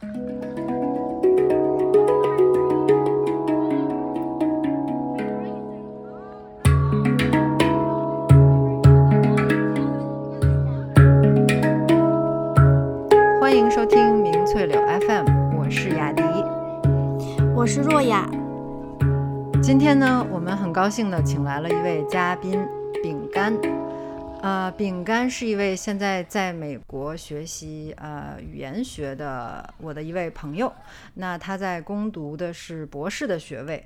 欢迎收听明翠柳 FM，我是雅迪，我是若雅。今天呢，我们很高兴的请来了一位嘉宾，饼干。呃，饼干是一位现在在美国学习呃语言学的我的一位朋友，那他在攻读的是博士的学位。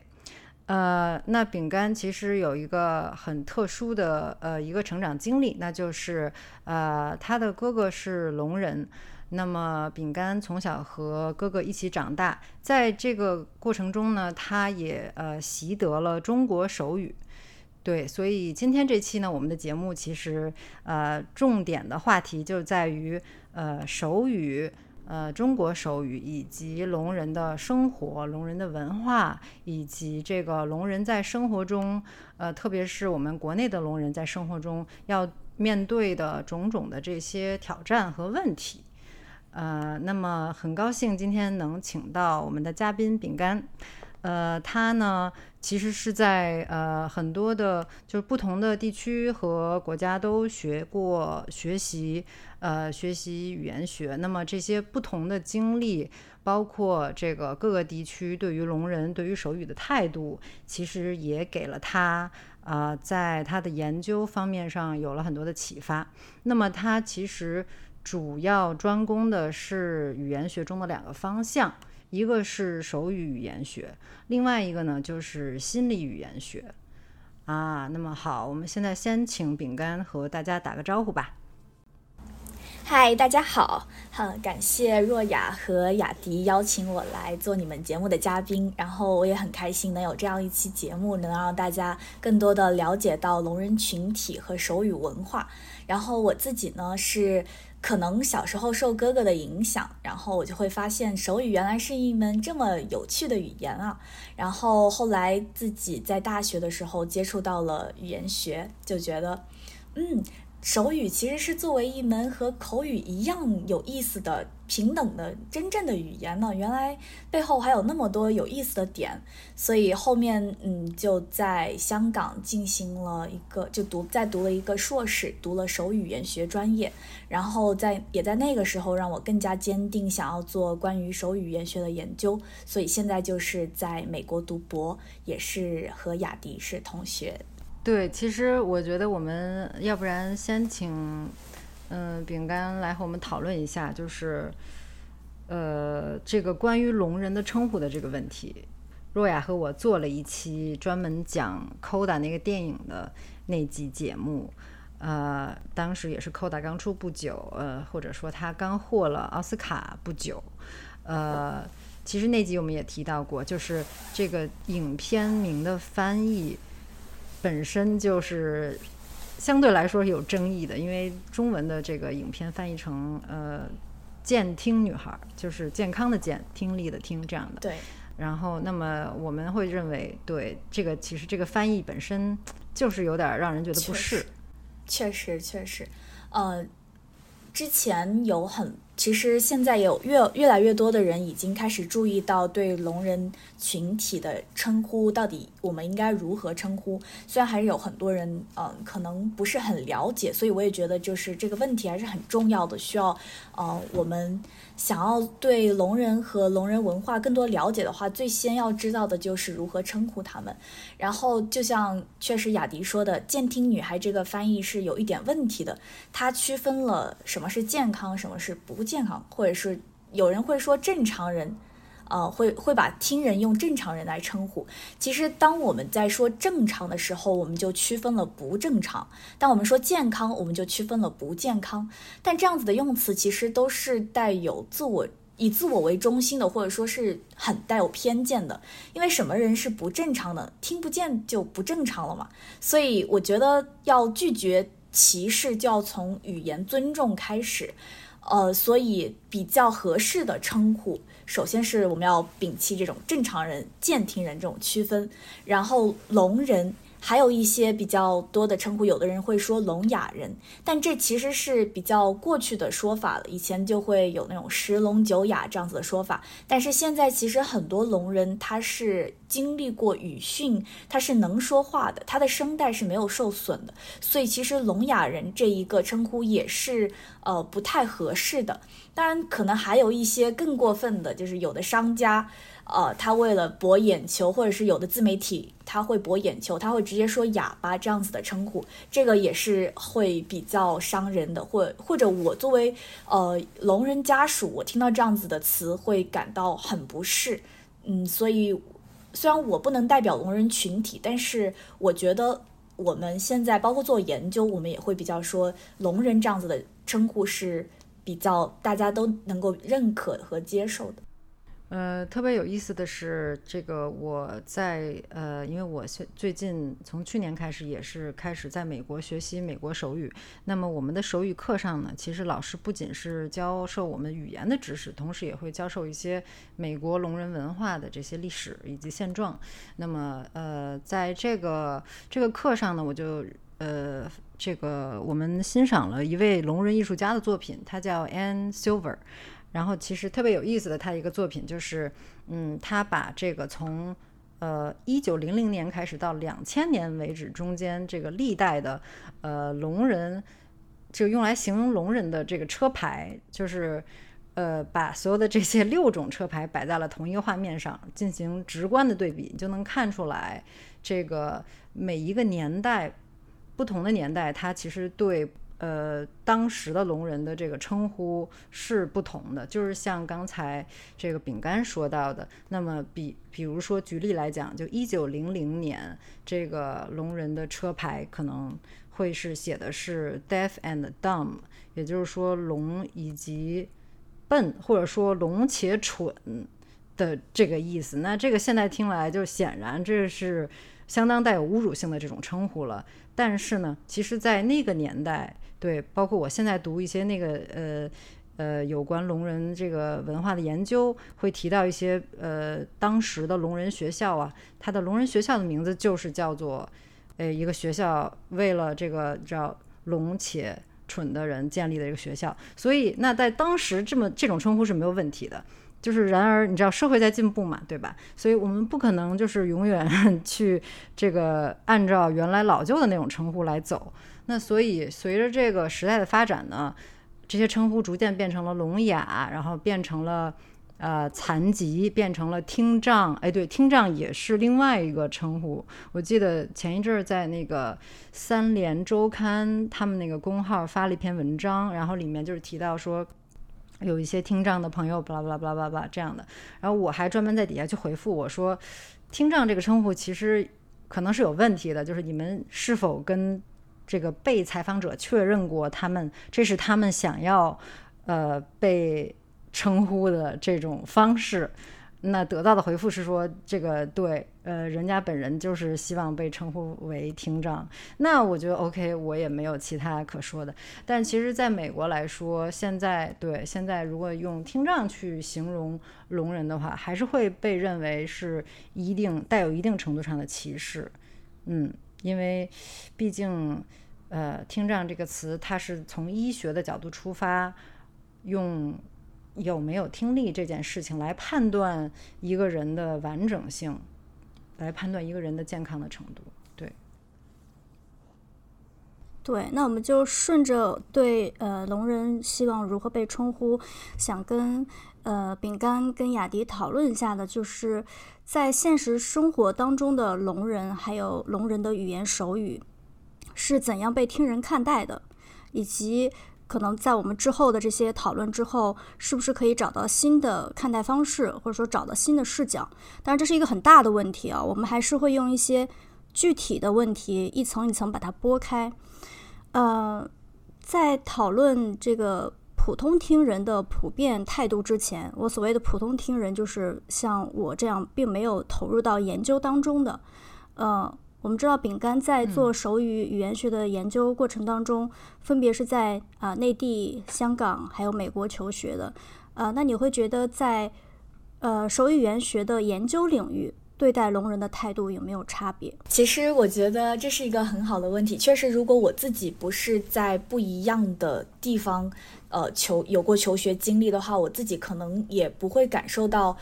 呃，那饼干其实有一个很特殊的呃一个成长经历，那就是呃他的哥哥是聋人。那么，饼干从小和哥哥一起长大，在这个过程中呢，他也呃习得了中国手语。对，所以今天这期呢，我们的节目其实呃重点的话题就在于呃手语，呃中国手语以及聋人的生活、聋人的文化，以及这个聋人在生活中，呃特别是我们国内的聋人在生活中要面对的种种的这些挑战和问题。呃，那么很高兴今天能请到我们的嘉宾饼干。呃，他呢其实是在呃很多的，就是不同的地区和国家都学过学习，呃学习语言学。那么这些不同的经历，包括这个各个地区对于聋人对于手语的态度，其实也给了他啊在他的研究方面上有了很多的启发。那么他其实。主要专攻的是语言学中的两个方向，一个是手语语言学，另外一个呢就是心理语言学。啊，那么好，我们现在先请饼干和大家打个招呼吧。嗨，大家好，很感谢若雅和雅迪邀请我来做你们节目的嘉宾，然后我也很开心能有这样一期节目，能让大家更多的了解到聋人群体和手语文化。然后我自己呢是。可能小时候受哥哥的影响，然后我就会发现手语原来是一门这么有趣的语言啊。然后后来自己在大学的时候接触到了语言学，就觉得，嗯。手语其实是作为一门和口语一样有意思的平等的真正的语言呢，原来背后还有那么多有意思的点，所以后面嗯就在香港进行了一个就读再读了一个硕士，读了手语言学专业，然后在也在那个时候让我更加坚定想要做关于手语言学的研究，所以现在就是在美国读博，也是和雅迪是同学。对，其实我觉得我们要不然先请，嗯，饼干来和我们讨论一下，就是，呃，这个关于聋人的称呼的这个问题。若雅和我做了一期专门讲《Coda》那个电影的那集节目，呃，当时也是《Coda》刚出不久，呃，或者说他刚获了奥斯卡不久，呃，其实那集我们也提到过，就是这个影片名的翻译。本身就是相对来说有争议的，因为中文的这个影片翻译成呃“健听女孩”，就是健康的健，听力的听这样的。对。然后，那么我们会认为，对这个其实这个翻译本身就是有点让人觉得不适。确实，确实，呃，之前有很。其实现在有越越来越多的人已经开始注意到对聋人群体的称呼到底我们应该如何称呼。虽然还是有很多人嗯可能不是很了解，所以我也觉得就是这个问题还是很重要的，需要呃我们想要对聋人和聋人文化更多了解的话，最先要知道的就是如何称呼他们。然后就像确实雅迪说的，“健听女孩”这个翻译是有一点问题的，它区分了什么是健康，什么是不。不健康，或者是有人会说正常人，呃，会会把听人用正常人来称呼。其实，当我们在说正常的时候，我们就区分了不正常；当我们说健康，我们就区分了不健康。但这样子的用词，其实都是带有自我、以自我为中心的，或者说是很带有偏见的。因为什么人是不正常的？听不见就不正常了嘛。所以，我觉得要拒绝歧视，就要从语言尊重开始。呃，所以比较合适的称呼，首先是我们要摒弃这种正常人、健听人这种区分，然后聋人还有一些比较多的称呼，有的人会说聋哑人，但这其实是比较过去的说法了。以前就会有那种十聋九哑这样子的说法，但是现在其实很多聋人他是经历过语训，他是能说话的，他的声带是没有受损的，所以其实聋哑人这一个称呼也是呃不太合适的。当然，可能还有一些更过分的，就是有的商家。呃，他为了博眼球，或者是有的自媒体他会博眼球，他会直接说哑巴这样子的称呼，这个也是会比较伤人的，或或者我作为呃聋人家属，我听到这样子的词会感到很不适。嗯，所以虽然我不能代表聋人群体，但是我觉得我们现在包括做研究，我们也会比较说聋人这样子的称呼是比较大家都能够认可和接受的。呃，特别有意思的是，这个我在呃，因为我最近从去年开始也是开始在美国学习美国手语。那么我们的手语课上呢，其实老师不仅是教授我们语言的知识，同时也会教授一些美国聋人文化的这些历史以及现状。那么呃，在这个这个课上呢，我就呃，这个我们欣赏了一位聋人艺术家的作品，他叫 Anne Silver。然后其实特别有意思的，他一个作品就是，嗯，他把这个从呃一九零零年开始到两千年为止中间这个历代的呃龙人，就用来形容龙人的这个车牌，就是呃把所有的这些六种车牌摆在了同一个画面上进行直观的对比，就能看出来这个每一个年代不同的年代，它其实对。呃，当时的聋人的这个称呼是不同的，就是像刚才这个饼干说到的，那么比比如说举例来讲，就一九零零年这个聋人的车牌可能会是写的是 deaf and dumb，也就是说聋以及笨，或者说聋且蠢的这个意思。那这个现在听来就显然这是相当带有侮辱性的这种称呼了。但是呢，其实，在那个年代。对，包括我现在读一些那个呃呃有关聋人这个文化的研究，会提到一些呃当时的聋人学校啊，它的聋人学校的名字就是叫做呃一个学校为了这个叫聋且蠢的人建立的一个学校，所以那在当时这么这种称呼是没有问题的。就是然而你知道社会在进步嘛，对吧？所以我们不可能就是永远 去这个按照原来老旧的那种称呼来走。那所以，随着这个时代的发展呢，这些称呼逐渐变成了聋哑，然后变成了呃残疾，变成了听障。哎，对，听障也是另外一个称呼。我记得前一阵儿在那个三联周刊他们那个公号发了一篇文章，然后里面就是提到说有一些听障的朋友，巴拉巴拉巴拉巴拉这样的。然后我还专门在底下去回复我说，听障这个称呼其实可能是有问题的，就是你们是否跟这个被采访者确认过，他们这是他们想要，呃，被称呼的这种方式。那得到的回复是说，这个对，呃，人家本人就是希望被称呼为听障。那我觉得 OK，我也没有其他可说的。但其实，在美国来说，现在对现在如果用听障去形容聋人的话，还是会被认为是一定带有一定程度上的歧视。嗯。因为，毕竟，呃，听障这个词，它是从医学的角度出发，用有没有听力这件事情来判断一个人的完整性，来判断一个人的健康的程度。对，对，那我们就顺着对呃聋人希望如何被称呼，想跟呃饼干跟雅迪讨论一下的，就是。在现实生活当中的聋人，还有聋人的语言手语是怎样被听人看待的，以及可能在我们之后的这些讨论之后，是不是可以找到新的看待方式，或者说找到新的视角？当然，这是一个很大的问题啊。我们还是会用一些具体的问题一层一层把它拨开。呃，在讨论这个。普通听人的普遍态度之前，我所谓的普通听人就是像我这样，并没有投入到研究当中的。呃，我们知道饼干在做手语语言学的研究过程当中，分别是在啊内地、香港还有美国求学的。呃，那你会觉得在呃手语言学的研究领域？对待聋人的态度有没有差别？其实我觉得这是一个很好的问题。确实，如果我自己不是在不一样的地方，呃，求有过求学经历的话，我自己可能也不会感受到，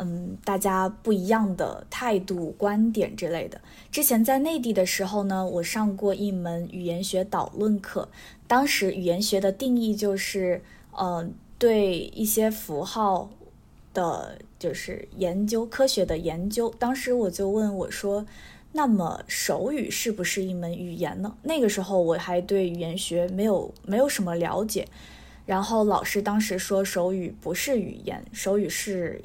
嗯，大家不一样的态度、观点之类的。之前在内地的时候呢，我上过一门语言学导论课，当时语言学的定义就是，嗯，对一些符号。的就是研究科学的研究，当时我就问我说：“那么手语是不是一门语言呢？”那个时候我还对语言学没有没有什么了解，然后老师当时说手语不是语言，手语是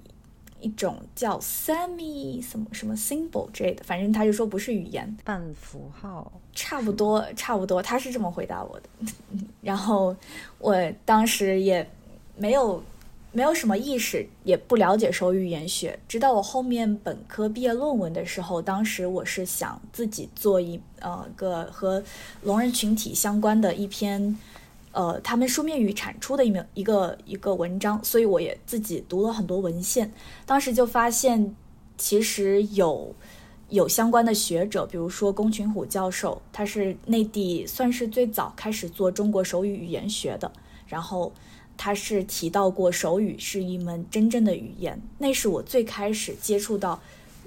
一种叫 semi 什么什么 symbol 之类的，反正他就说不是语言，半符号，差不多差不多，他是这么回答我的。然后我当时也没有。没有什么意识，也不了解手语语言学。直到我后面本科毕业论文的时候，当时我是想自己做一呃个和聋人群体相关的一篇，呃他们书面语产出的一名一个一个文章，所以我也自己读了很多文献。当时就发现，其实有有相关的学者，比如说龚群虎教授，他是内地算是最早开始做中国手语语言学的，然后。他是提到过手语是一门真正的语言，那是我最开始接触到，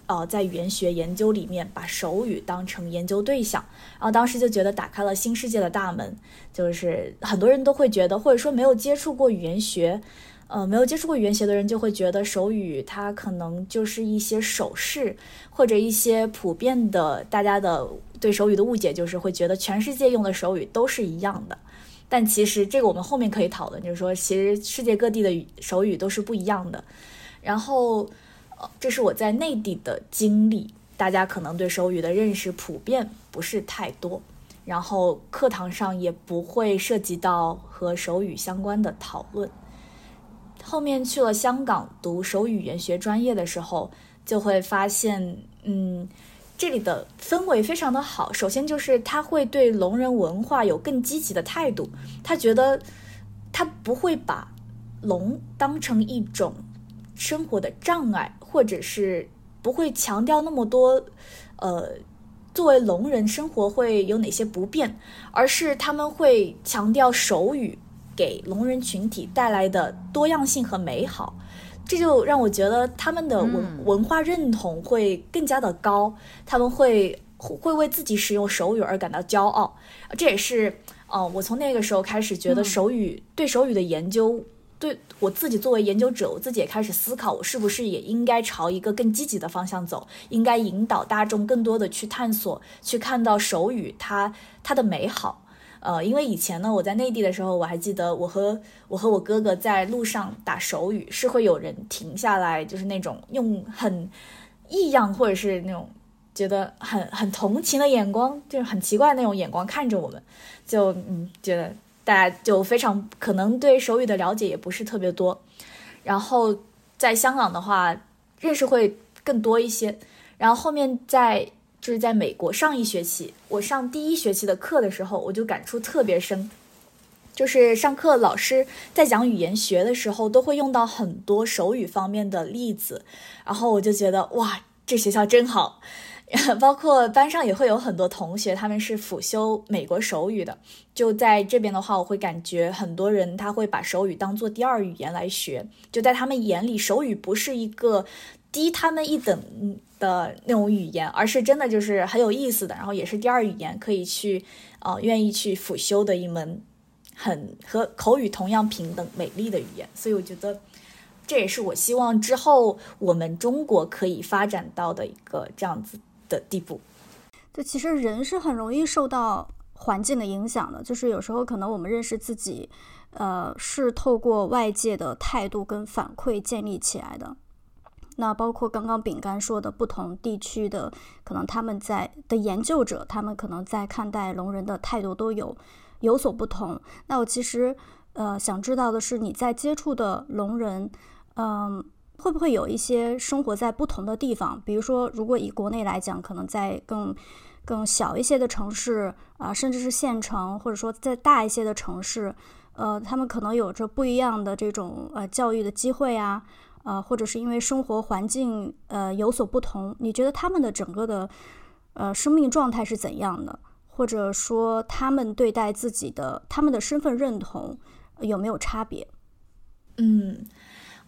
呃，在语言学研究里面把手语当成研究对象，然后当时就觉得打开了新世界的大门，就是很多人都会觉得，或者说没有接触过语言学，呃，没有接触过语言学的人就会觉得手语它可能就是一些手势或者一些普遍的大家的对手语的误解，就是会觉得全世界用的手语都是一样的。但其实这个我们后面可以讨论，就是说，其实世界各地的手语都是不一样的。然后，这是我在内地的经历，大家可能对手语的认识普遍不是太多，然后课堂上也不会涉及到和手语相关的讨论。后面去了香港读手语言学专业的时候，就会发现，嗯。这里的氛围非常的好。首先就是他会对聋人文化有更积极的态度，他觉得他不会把聋当成一种生活的障碍，或者是不会强调那么多，呃，作为聋人生活会有哪些不便，而是他们会强调手语给聋人群体带来的多样性和美好。这就让我觉得他们的文文化认同会更加的高，他们会会为自己使用手语而感到骄傲。这也是，呃，我从那个时候开始觉得手语对手语的研究，对我自己作为研究者，我自己也开始思考，我是不是也应该朝一个更积极的方向走，应该引导大众更多的去探索，去看到手语它它的美好。呃，因为以前呢，我在内地的时候，我还记得我和我和我哥哥在路上打手语，是会有人停下来，就是那种用很异样或者是那种觉得很很同情的眼光，就是很奇怪那种眼光看着我们，就嗯，觉得大家就非常可能对手语的了解也不是特别多。然后在香港的话，认识会更多一些。然后后面在。就是在美国上一学期，我上第一学期的课的时候，我就感触特别深。就是上课老师在讲语言学的时候，都会用到很多手语方面的例子，然后我就觉得哇，这学校真好。包括班上也会有很多同学，他们是辅修美国手语的。就在这边的话，我会感觉很多人他会把手语当做第二语言来学，就在他们眼里，手语不是一个低他们一等。的那种语言，而是真的就是很有意思的，然后也是第二语言，可以去，呃，愿意去辅修的一门很和口语同样平等美丽的语言。所以我觉得，这也是我希望之后我们中国可以发展到的一个这样子的地步。对，其实人是很容易受到环境的影响的，就是有时候可能我们认识自己，呃，是透过外界的态度跟反馈建立起来的。那包括刚刚饼干说的，不同地区的可能他们在的研究者，他们可能在看待聋人的态度都有有所不同。那我其实呃想知道的是，你在接触的聋人，嗯，会不会有一些生活在不同的地方？比如说，如果以国内来讲，可能在更更小一些的城市啊，甚至是县城，或者说在大一些的城市，呃，他们可能有着不一样的这种呃教育的机会啊。呃，或者是因为生活环境呃有所不同，你觉得他们的整个的呃生命状态是怎样的？或者说他们对待自己的他们的身份认同有没有差别？嗯。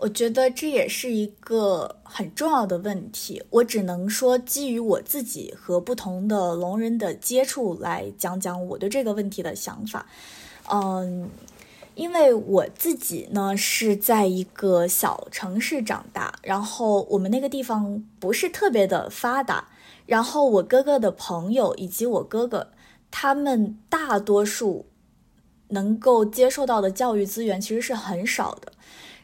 我觉得这也是一个很重要的问题。我只能说，基于我自己和不同的聋人的接触来讲讲我对这个问题的想法。嗯，因为我自己呢是在一个小城市长大，然后我们那个地方不是特别的发达，然后我哥哥的朋友以及我哥哥他们大多数能够接受到的教育资源其实是很少的。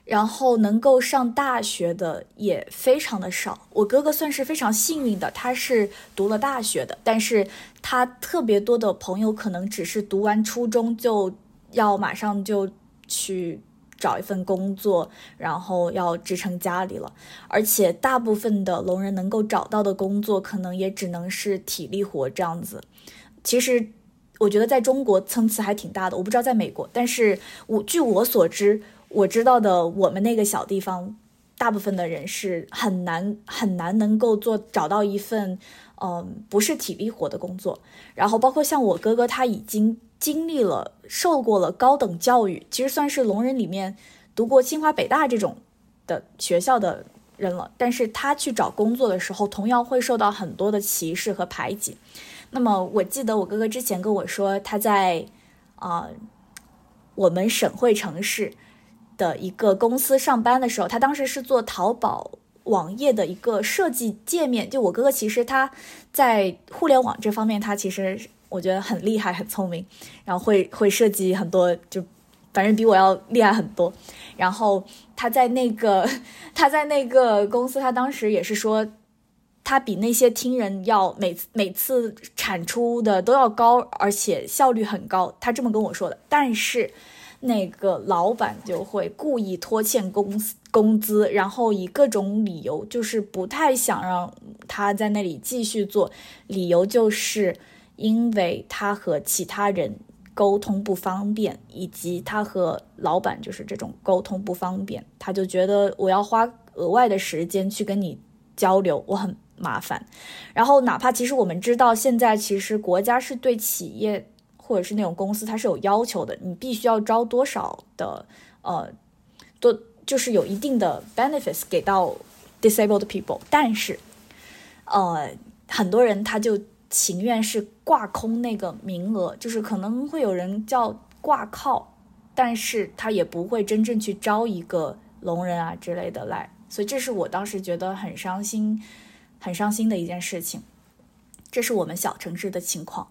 然后能够上大学的也非常的少。我哥哥算是非常幸运的，他是读了大学的，但是他特别多的朋友可能只是读完初中就要马上就去找一份工作，然后要支撑家里了。而且大部分的聋人能够找到的工作，可能也只能是体力活这样子。其实我觉得在中国层次还挺大的，我不知道在美国，但是我据我所知。我知道的，我们那个小地方，大部分的人是很难很难能够做找到一份，嗯，不是体力活的工作。然后包括像我哥哥，他已经经历了受过了高等教育，其实算是聋人里面读过清华北大这种的学校的人了。但是他去找工作的时候，同样会受到很多的歧视和排挤。那么我记得我哥哥之前跟我说，他在啊我们省会城市。的一个公司上班的时候，他当时是做淘宝网页的一个设计界面。就我哥哥，其实他在互联网这方面，他其实我觉得很厉害、很聪明，然后会 会设计很多，就反正比我要厉害很多。然后他在那个他在那个公司，他当时也是说，他比那些听人要每次每次产出的都要高，而且效率很高。他这么跟我说的，但是。那个老板就会故意拖欠工工资，然后以各种理由，就是不太想让他在那里继续做。理由就是因为他和其他人沟通不方便，以及他和老板就是这种沟通不方便，他就觉得我要花额外的时间去跟你交流，我很麻烦。然后哪怕其实我们知道，现在其实国家是对企业。或者是那种公司，它是有要求的，你必须要招多少的，呃，多就是有一定的 benefits 给到 disabled people，但是，呃，很多人他就情愿是挂空那个名额，就是可能会有人叫挂靠，但是他也不会真正去招一个聋人啊之类的来，所以这是我当时觉得很伤心、很伤心的一件事情。这是我们小城市的情况。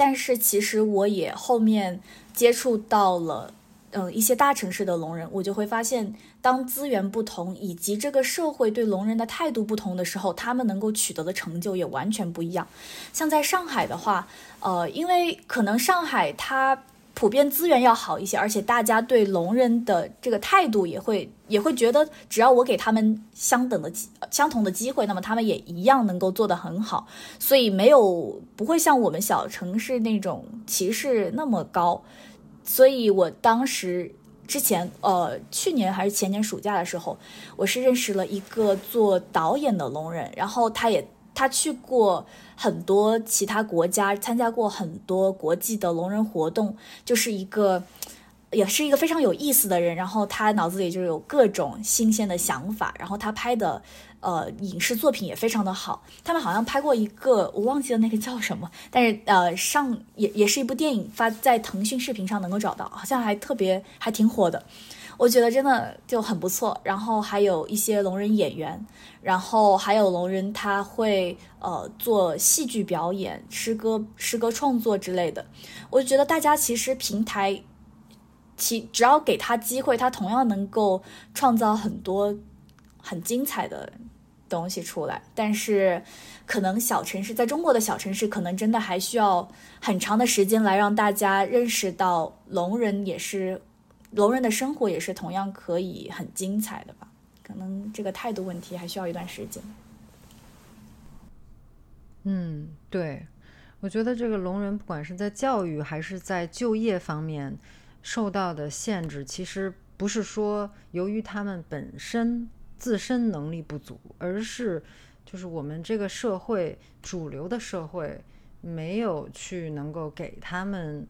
但是其实我也后面接触到了，嗯，一些大城市的聋人，我就会发现，当资源不同以及这个社会对聋人的态度不同的时候，他们能够取得的成就也完全不一样。像在上海的话，呃，因为可能上海它。普遍资源要好一些，而且大家对聋人的这个态度也会也会觉得，只要我给他们相等的机相同的机会，那么他们也一样能够做得很好。所以没有不会像我们小城市那种歧视那么高。所以我当时之前呃去年还是前年暑假的时候，我是认识了一个做导演的聋人，然后他也。他去过很多其他国家，参加过很多国际的聋人活动，就是一个，也是一个非常有意思的人。然后他脑子里就有各种新鲜的想法，然后他拍的呃影视作品也非常的好。他们好像拍过一个，我忘记了那个叫什么，但是呃上也也是一部电影，发在腾讯视频上能够找到，好像还特别还挺火的。我觉得真的就很不错，然后还有一些聋人演员，然后还有聋人他会呃做戏剧表演、诗歌诗歌创作之类的。我就觉得大家其实平台，其只要给他机会，他同样能够创造很多很精彩的东西出来。但是可能小城市在中国的小城市，可能真的还需要很长的时间来让大家认识到聋人也是。聋人的生活也是同样可以很精彩的吧？可能这个态度问题还需要一段时间。嗯，对，我觉得这个聋人不管是在教育还是在就业方面受到的限制，其实不是说由于他们本身自身能力不足，而是就是我们这个社会主流的社会没有去能够给他们。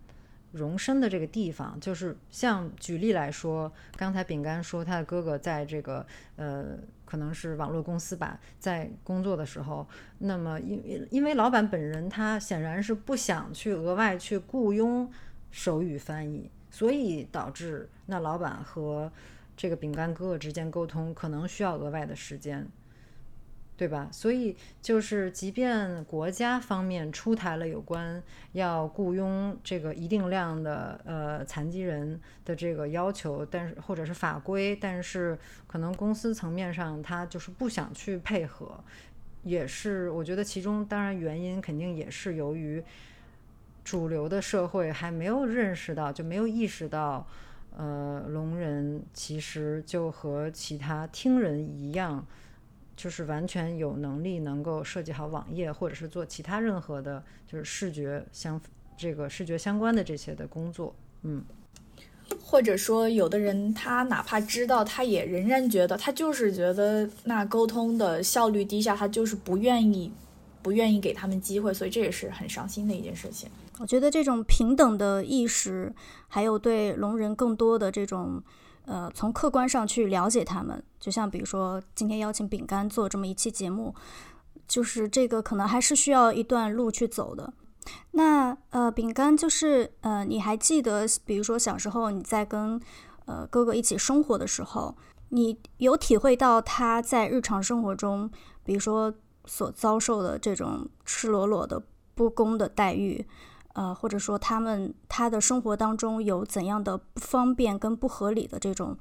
容身的这个地方，就是像举例来说，刚才饼干说他的哥哥在这个呃，可能是网络公司吧，在工作的时候，那么因因为老板本人他显然是不想去额外去雇佣手语翻译，所以导致那老板和这个饼干哥哥之间沟通可能需要额外的时间。对吧？所以就是，即便国家方面出台了有关要雇佣这个一定量的呃残疾人的这个要求，但是或者是法规，但是可能公司层面上他就是不想去配合，也是我觉得其中当然原因肯定也是由于主流的社会还没有认识到，就没有意识到，呃，聋人其实就和其他听人一样。就是完全有能力能够设计好网页，或者是做其他任何的，就是视觉相这个视觉相关的这些的工作，嗯，或者说有的人他哪怕知道，他也仍然觉得他就是觉得那沟通的效率低下，他就是不愿意不愿意给他们机会，所以这也是很伤心的一件事情。我觉得这种平等的意识，还有对聋人更多的这种。呃，从客观上去了解他们，就像比如说今天邀请饼干做这么一期节目，就是这个可能还是需要一段路去走的。那呃，饼干就是呃，你还记得，比如说小时候你在跟呃哥哥一起生活的时候，你有体会到他在日常生活中，比如说所遭受的这种赤裸裸的不公的待遇？呃，或者说他们他的生活当中有怎样的不方便跟不合理的这种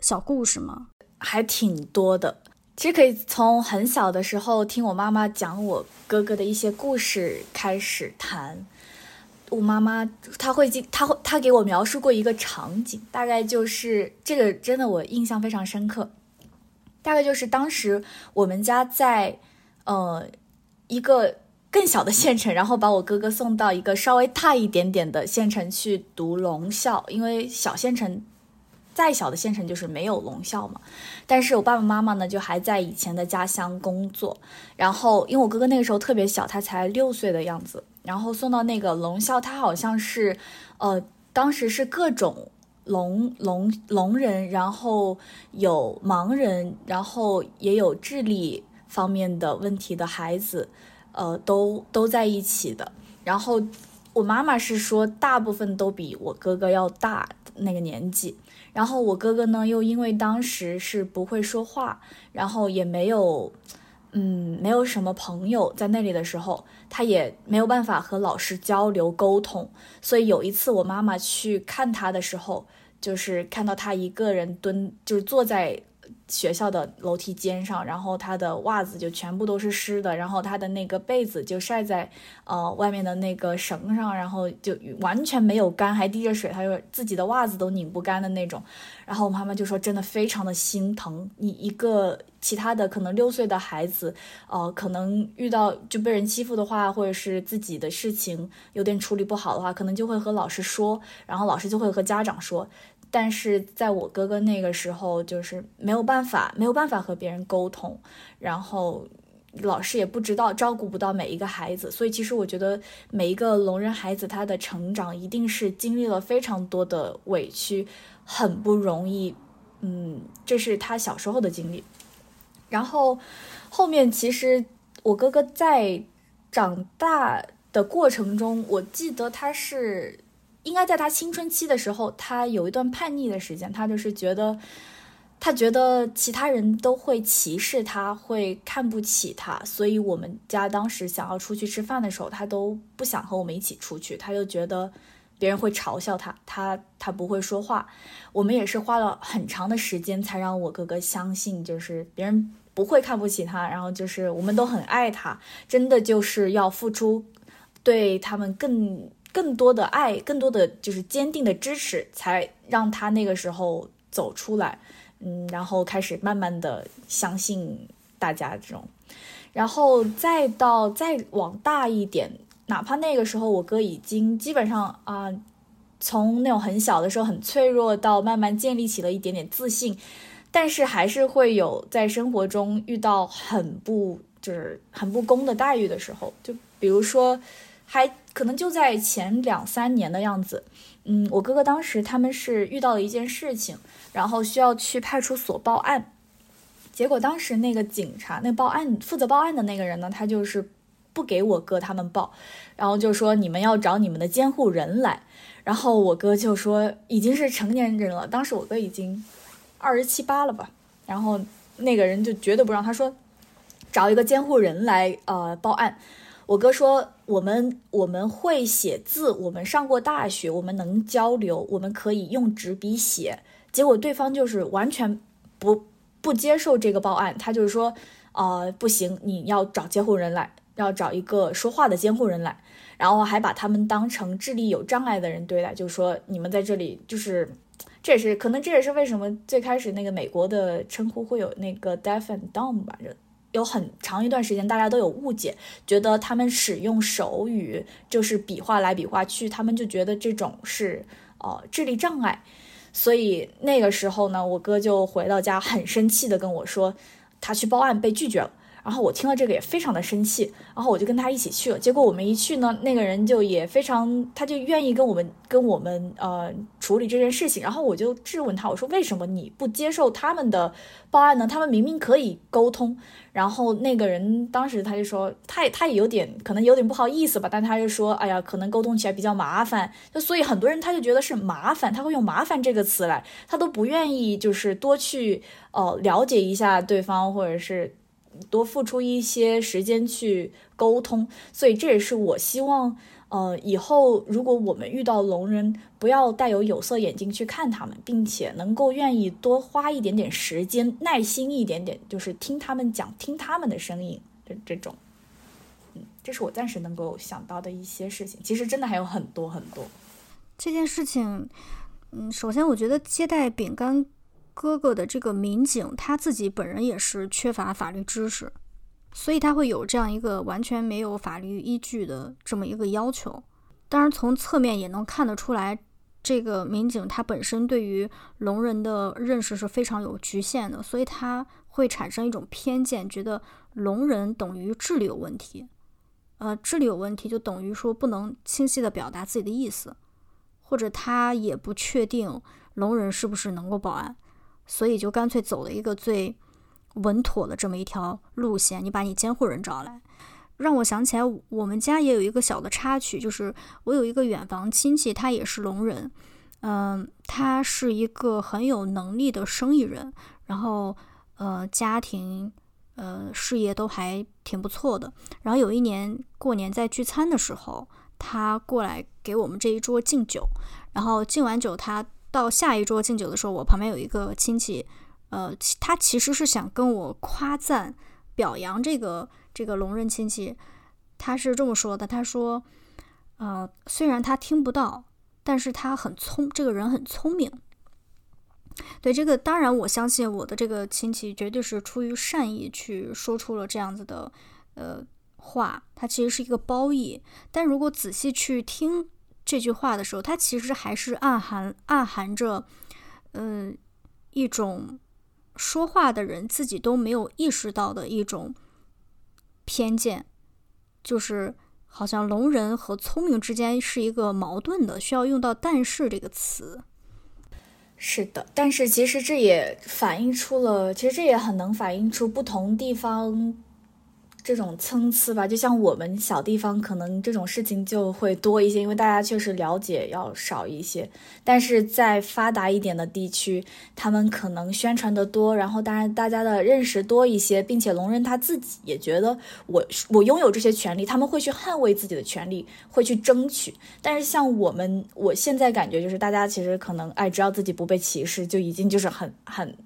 小故事吗？还挺多的。其实可以从很小的时候听我妈妈讲我哥哥的一些故事开始谈。我妈妈她会记，她会她给我描述过一个场景，大概就是这个真的我印象非常深刻。大概就是当时我们家在呃一个。更小的县城，然后把我哥哥送到一个稍微大一点点的县城去读聋校，因为小县城，再小的县城就是没有聋校嘛。但是我爸爸妈妈呢，就还在以前的家乡工作。然后因为我哥哥那个时候特别小，他才六岁的样子，然后送到那个聋校，他好像是，呃，当时是各种聋聋聋人，然后有盲人，然后也有智力方面的问题的孩子。呃，都都在一起的。然后我妈妈是说，大部分都比我哥哥要大那个年纪。然后我哥哥呢，又因为当时是不会说话，然后也没有，嗯，没有什么朋友在那里的时候，他也没有办法和老师交流沟通。所以有一次我妈妈去看他的时候，就是看到他一个人蹲，就是坐在。学校的楼梯间上，然后他的袜子就全部都是湿的，然后他的那个被子就晒在呃外面的那个绳上，然后就完全没有干，还滴着水，他就自己的袜子都拧不干的那种。然后我妈妈就说，真的非常的心疼你一个其他的可能六岁的孩子，呃，可能遇到就被人欺负的话，或者是自己的事情有点处理不好的话，可能就会和老师说，然后老师就会和家长说。但是在我哥哥那个时候，就是没有办法，没有办法和别人沟通，然后老师也不知道照顾不到每一个孩子，所以其实我觉得每一个聋人孩子他的成长一定是经历了非常多的委屈，很不容易。嗯，这是他小时候的经历。然后后面其实我哥哥在长大的过程中，我记得他是。应该在他青春期的时候，他有一段叛逆的时间，他就是觉得，他觉得其他人都会歧视他，会看不起他，所以我们家当时想要出去吃饭的时候，他都不想和我们一起出去，他就觉得别人会嘲笑他，他他不会说话。我们也是花了很长的时间才让我哥哥相信，就是别人不会看不起他，然后就是我们都很爱他，真的就是要付出对他们更。更多的爱，更多的就是坚定的支持，才让他那个时候走出来，嗯，然后开始慢慢的相信大家这种，然后再到再往大一点，哪怕那个时候我哥已经基本上啊，从那种很小的时候很脆弱，到慢慢建立起了一点点自信，但是还是会有在生活中遇到很不就是很不公的待遇的时候，就比如说，还可能就在前两三年的样子，嗯，我哥哥当时他们是遇到了一件事情，然后需要去派出所报案，结果当时那个警察，那报案负责报案的那个人呢，他就是不给我哥他们报，然后就说你们要找你们的监护人来，然后我哥就说已经是成年人了，当时我哥已经。二十七八了吧，然后那个人就绝对不让他说，找一个监护人来呃报案。我哥说我们我们会写字，我们上过大学，我们能交流，我们可以用纸笔写。结果对方就是完全不不接受这个报案，他就是说呃不行，你要找监护人来，要找一个说话的监护人来，然后还把他们当成智力有障碍的人对待，就是说你们在这里就是。这也是可能，这也是为什么最开始那个美国的称呼会有那个 deaf and dumb 吧？有很长一段时间大家都有误解，觉得他们使用手语就是比划来比划去，他们就觉得这种是呃智力障碍。所以那个时候呢，我哥就回到家很生气的跟我说，他去报案被拒绝了。然后我听了这个也非常的生气，然后我就跟他一起去了。结果我们一去呢，那个人就也非常，他就愿意跟我们跟我们呃处理这件事情。然后我就质问他，我说为什么你不接受他们的报案呢？他们明明可以沟通。然后那个人当时他就说，他也他也有点可能有点不好意思吧，但他就说，哎呀，可能沟通起来比较麻烦。就所以很多人他就觉得是麻烦，他会用麻烦这个词来，他都不愿意就是多去呃了解一下对方或者是。多付出一些时间去沟通，所以这也是我希望，呃，以后如果我们遇到聋人，不要带有有色眼镜去看他们，并且能够愿意多花一点点时间，耐心一点点，就是听他们讲，听他们的声音，这这种，嗯，这是我暂时能够想到的一些事情。其实真的还有很多很多。这件事情，嗯，首先我觉得接待饼干。哥哥的这个民警他自己本人也是缺乏法律知识，所以他会有这样一个完全没有法律依据的这么一个要求。当然，从侧面也能看得出来，这个民警他本身对于聋人的认识是非常有局限的，所以他会产生一种偏见，觉得聋人等于智力有问题。呃，智力有问题就等于说不能清晰的表达自己的意思，或者他也不确定聋人是不是能够报案。所以就干脆走了一个最稳妥的这么一条路线，你把你监护人找来，让我想起来我们家也有一个小的插曲，就是我有一个远房亲戚，他也是聋人，嗯，他是一个很有能力的生意人，然后呃家庭呃事业都还挺不错的。然后有一年过年在聚餐的时候，他过来给我们这一桌敬酒，然后敬完酒他。到下一桌敬酒的时候，我旁边有一个亲戚，呃，他其实是想跟我夸赞、表扬这个这个聋人亲戚。他是这么说的：“他说，呃，虽然他听不到，但是他很聪，这个人很聪明。”对这个，当然我相信我的这个亲戚绝对是出于善意去说出了这样子的呃话，他其实是一个褒义。但如果仔细去听，这句话的时候，它其实还是暗含暗含着，嗯，一种说话的人自己都没有意识到的一种偏见，就是好像聋人和聪明之间是一个矛盾的，需要用到“但是”这个词。是的，但是其实这也反映出了，其实这也很能反映出不同地方。这种参差吧，就像我们小地方，可能这种事情就会多一些，因为大家确实了解要少一些。但是在发达一点的地区，他们可能宣传的多，然后当然大家的认识多一些，并且聋人他自己也觉得我我拥有这些权利，他们会去捍卫自己的权利，会去争取。但是像我们，我现在感觉就是大家其实可能哎，只要自己不被歧视，就已经就是很很。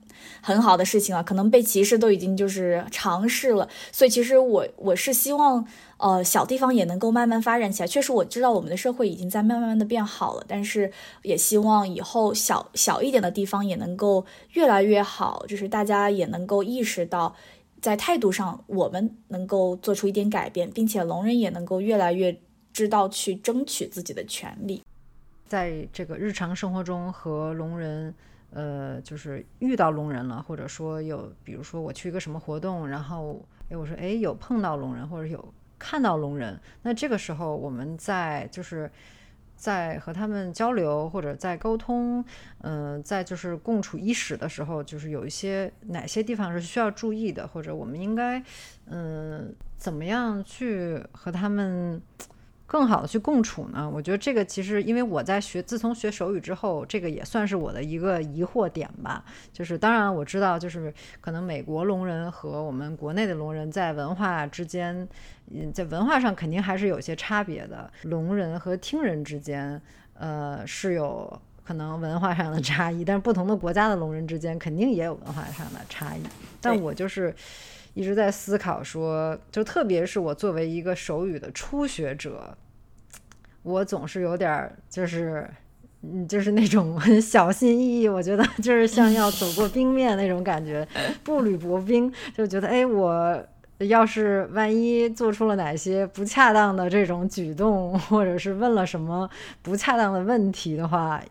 很好的事情啊，可能被歧视都已经就是尝试了，所以其实我我是希望，呃，小地方也能够慢慢发展起来。确实我知道我们的社会已经在慢慢的变好了，但是也希望以后小小一点的地方也能够越来越好，就是大家也能够意识到，在态度上我们能够做出一点改变，并且聋人也能够越来越知道去争取自己的权利，在这个日常生活中和聋人。呃，就是遇到聋人了，或者说有，比如说我去一个什么活动，然后哎，我说哎有碰到聋人，或者有看到聋人，那这个时候我们在就是在和他们交流或者在沟通，嗯，在就是共处一室的时候，就是有一些哪些地方是需要注意的，或者我们应该嗯怎么样去和他们。更好的去共处呢？我觉得这个其实，因为我在学，自从学手语之后，这个也算是我的一个疑惑点吧。就是当然我知道，就是可能美国聋人和我们国内的聋人在文化之间，嗯，在文化上肯定还是有些差别的。聋人和听人之间，呃，是有可能文化上的差异，但是不同的国家的聋人之间肯定也有文化上的差异。但我就是一直在思考说，就特别是我作为一个手语的初学者。我总是有点儿，就是，嗯，就是那种很小心翼翼。我觉得就是像要走过冰面那种感觉，步履薄冰，就觉得，哎，我要是万一做出了哪些不恰当的这种举动，或者是问了什么不恰当的问题的话。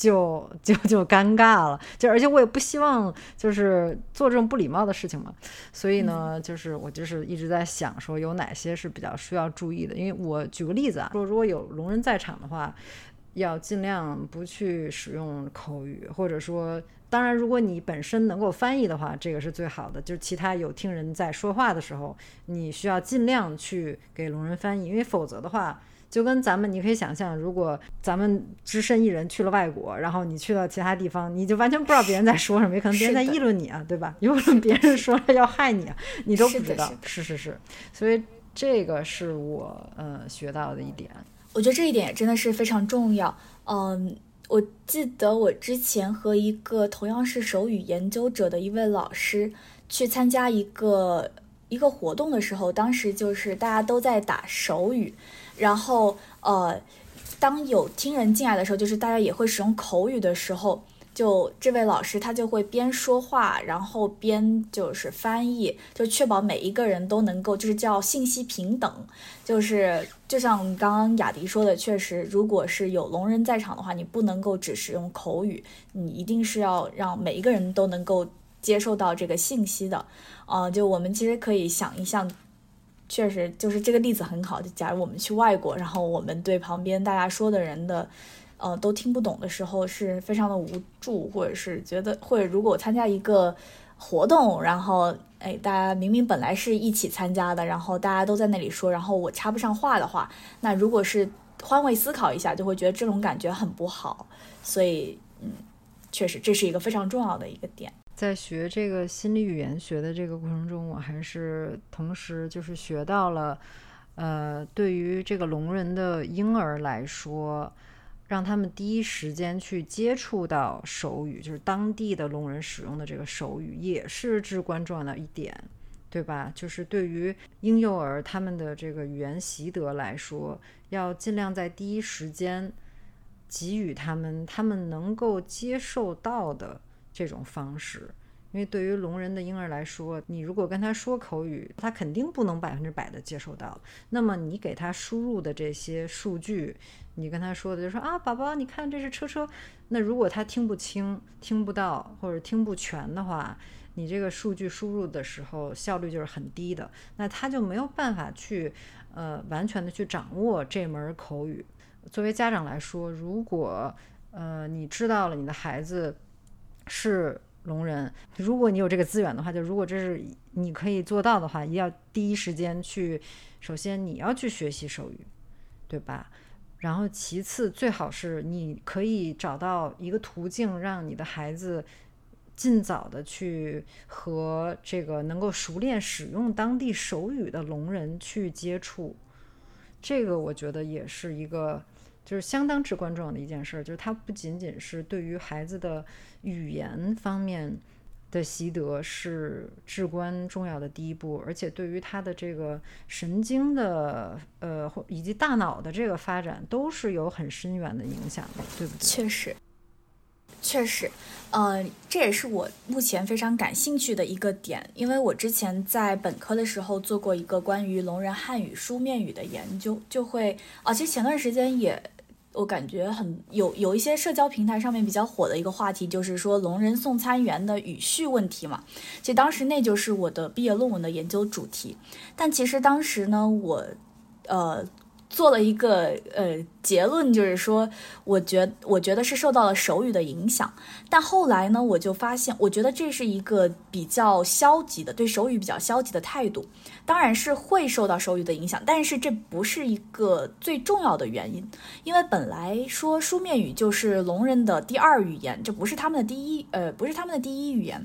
就就就尴尬了，就而且我也不希望就是做这种不礼貌的事情嘛，所以呢，就是我就是一直在想说有哪些是比较需要注意的，因为我举个例子啊，说如果有聋人在场的话，要尽量不去使用口语，或者说，当然如果你本身能够翻译的话，这个是最好的，就是其他有听人在说话的时候，你需要尽量去给聋人翻译，因为否则的话。就跟咱们，你可以想象，如果咱们只身一人去了外国，然后你去到其他地方，你就完全不知道别人在说什么，也可能别人在议论你啊，对吧？有可能别人说了要害你啊，你都不知道。是是是，所以这个是我呃学到的一点。我觉得这一点也真的是非常重要。嗯，我记得我之前和一个同样是手语研究者的一位老师去参加一个一个活动的时候，当时就是大家都在打手语。然后，呃，当有听人进来的时候，就是大家也会使用口语的时候，就这位老师他就会边说话，然后边就是翻译，就确保每一个人都能够，就是叫信息平等。就是就像刚刚雅迪说的，确实，如果是有聋人在场的话，你不能够只使用口语，你一定是要让每一个人都能够接受到这个信息的。啊，就我们其实可以想一想。确实，就是这个例子很好。就假如我们去外国，然后我们对旁边大家说的人的，呃，都听不懂的时候，是非常的无助，或者是觉得，或者如果参加一个活动，然后，哎，大家明明本来是一起参加的，然后大家都在那里说，然后我插不上话的话，那如果是换位思考一下，就会觉得这种感觉很不好。所以，嗯，确实这是一个非常重要的一个点。在学这个心理语言学的这个过程中，我还是同时就是学到了，呃，对于这个聋人的婴儿来说，让他们第一时间去接触到手语，就是当地的聋人使用的这个手语，也是至关重要的一点，对吧？就是对于婴幼儿他们的这个语言习得来说，要尽量在第一时间给予他们他们能够接受到的。这种方式，因为对于聋人的婴儿来说，你如果跟他说口语，他肯定不能百分之百的接受到。那么你给他输入的这些数据，你跟他说的就说啊，宝宝，你看这是车车。那如果他听不清、听不到或者听不全的话，你这个数据输入的时候效率就是很低的。那他就没有办法去呃完全的去掌握这门口语。作为家长来说，如果呃你知道了你的孩子。是聋人，如果你有这个资源的话，就如果这是你可以做到的话，一定要第一时间去，首先你要去学习手语，对吧？然后其次，最好是你可以找到一个途径，让你的孩子尽早的去和这个能够熟练使用当地手语的聋人去接触，这个我觉得也是一个。就是相当至关重要的一件事，就是它不仅仅是对于孩子的语言方面的习得是至关重要的第一步，而且对于他的这个神经的呃以及大脑的这个发展都是有很深远的影响的，对不对？确实，确实，呃，这也是我目前非常感兴趣的一个点，因为我之前在本科的时候做过一个关于聋人汉语书面语的研究，就会啊，其实前段时间也。我感觉很有有一些社交平台上面比较火的一个话题，就是说聋人送餐员的语序问题嘛。其实当时那就是我的毕业论文的研究主题。但其实当时呢，我呃。做了一个呃结论，就是说，我觉我觉得是受到了手语的影响，但后来呢，我就发现，我觉得这是一个比较消极的对手语比较消极的态度，当然是会受到手语的影响，但是这不是一个最重要的原因，因为本来说书面语就是聋人的第二语言，这不是他们的第一，呃，不是他们的第一语言，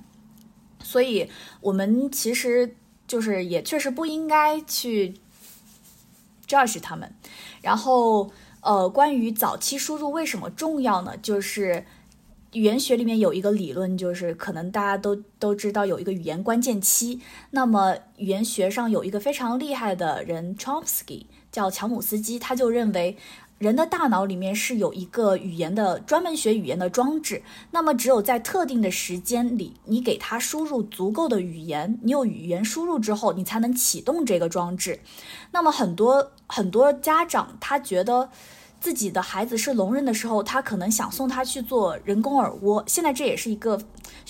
所以我们其实就是也确实不应该去。judge 他们，然后呃，关于早期输入为什么重要呢？就是语言学里面有一个理论，就是可能大家都都知道有一个语言关键期。那么语言学上有一个非常厉害的人，Chomsky 叫乔姆斯基，他就认为。人的大脑里面是有一个语言的专门学语言的装置，那么只有在特定的时间里，你给它输入足够的语言，你有语言输入之后，你才能启动这个装置。那么很多很多家长他觉得。自己的孩子是聋人的时候，他可能想送他去做人工耳蜗。现在这也是一个，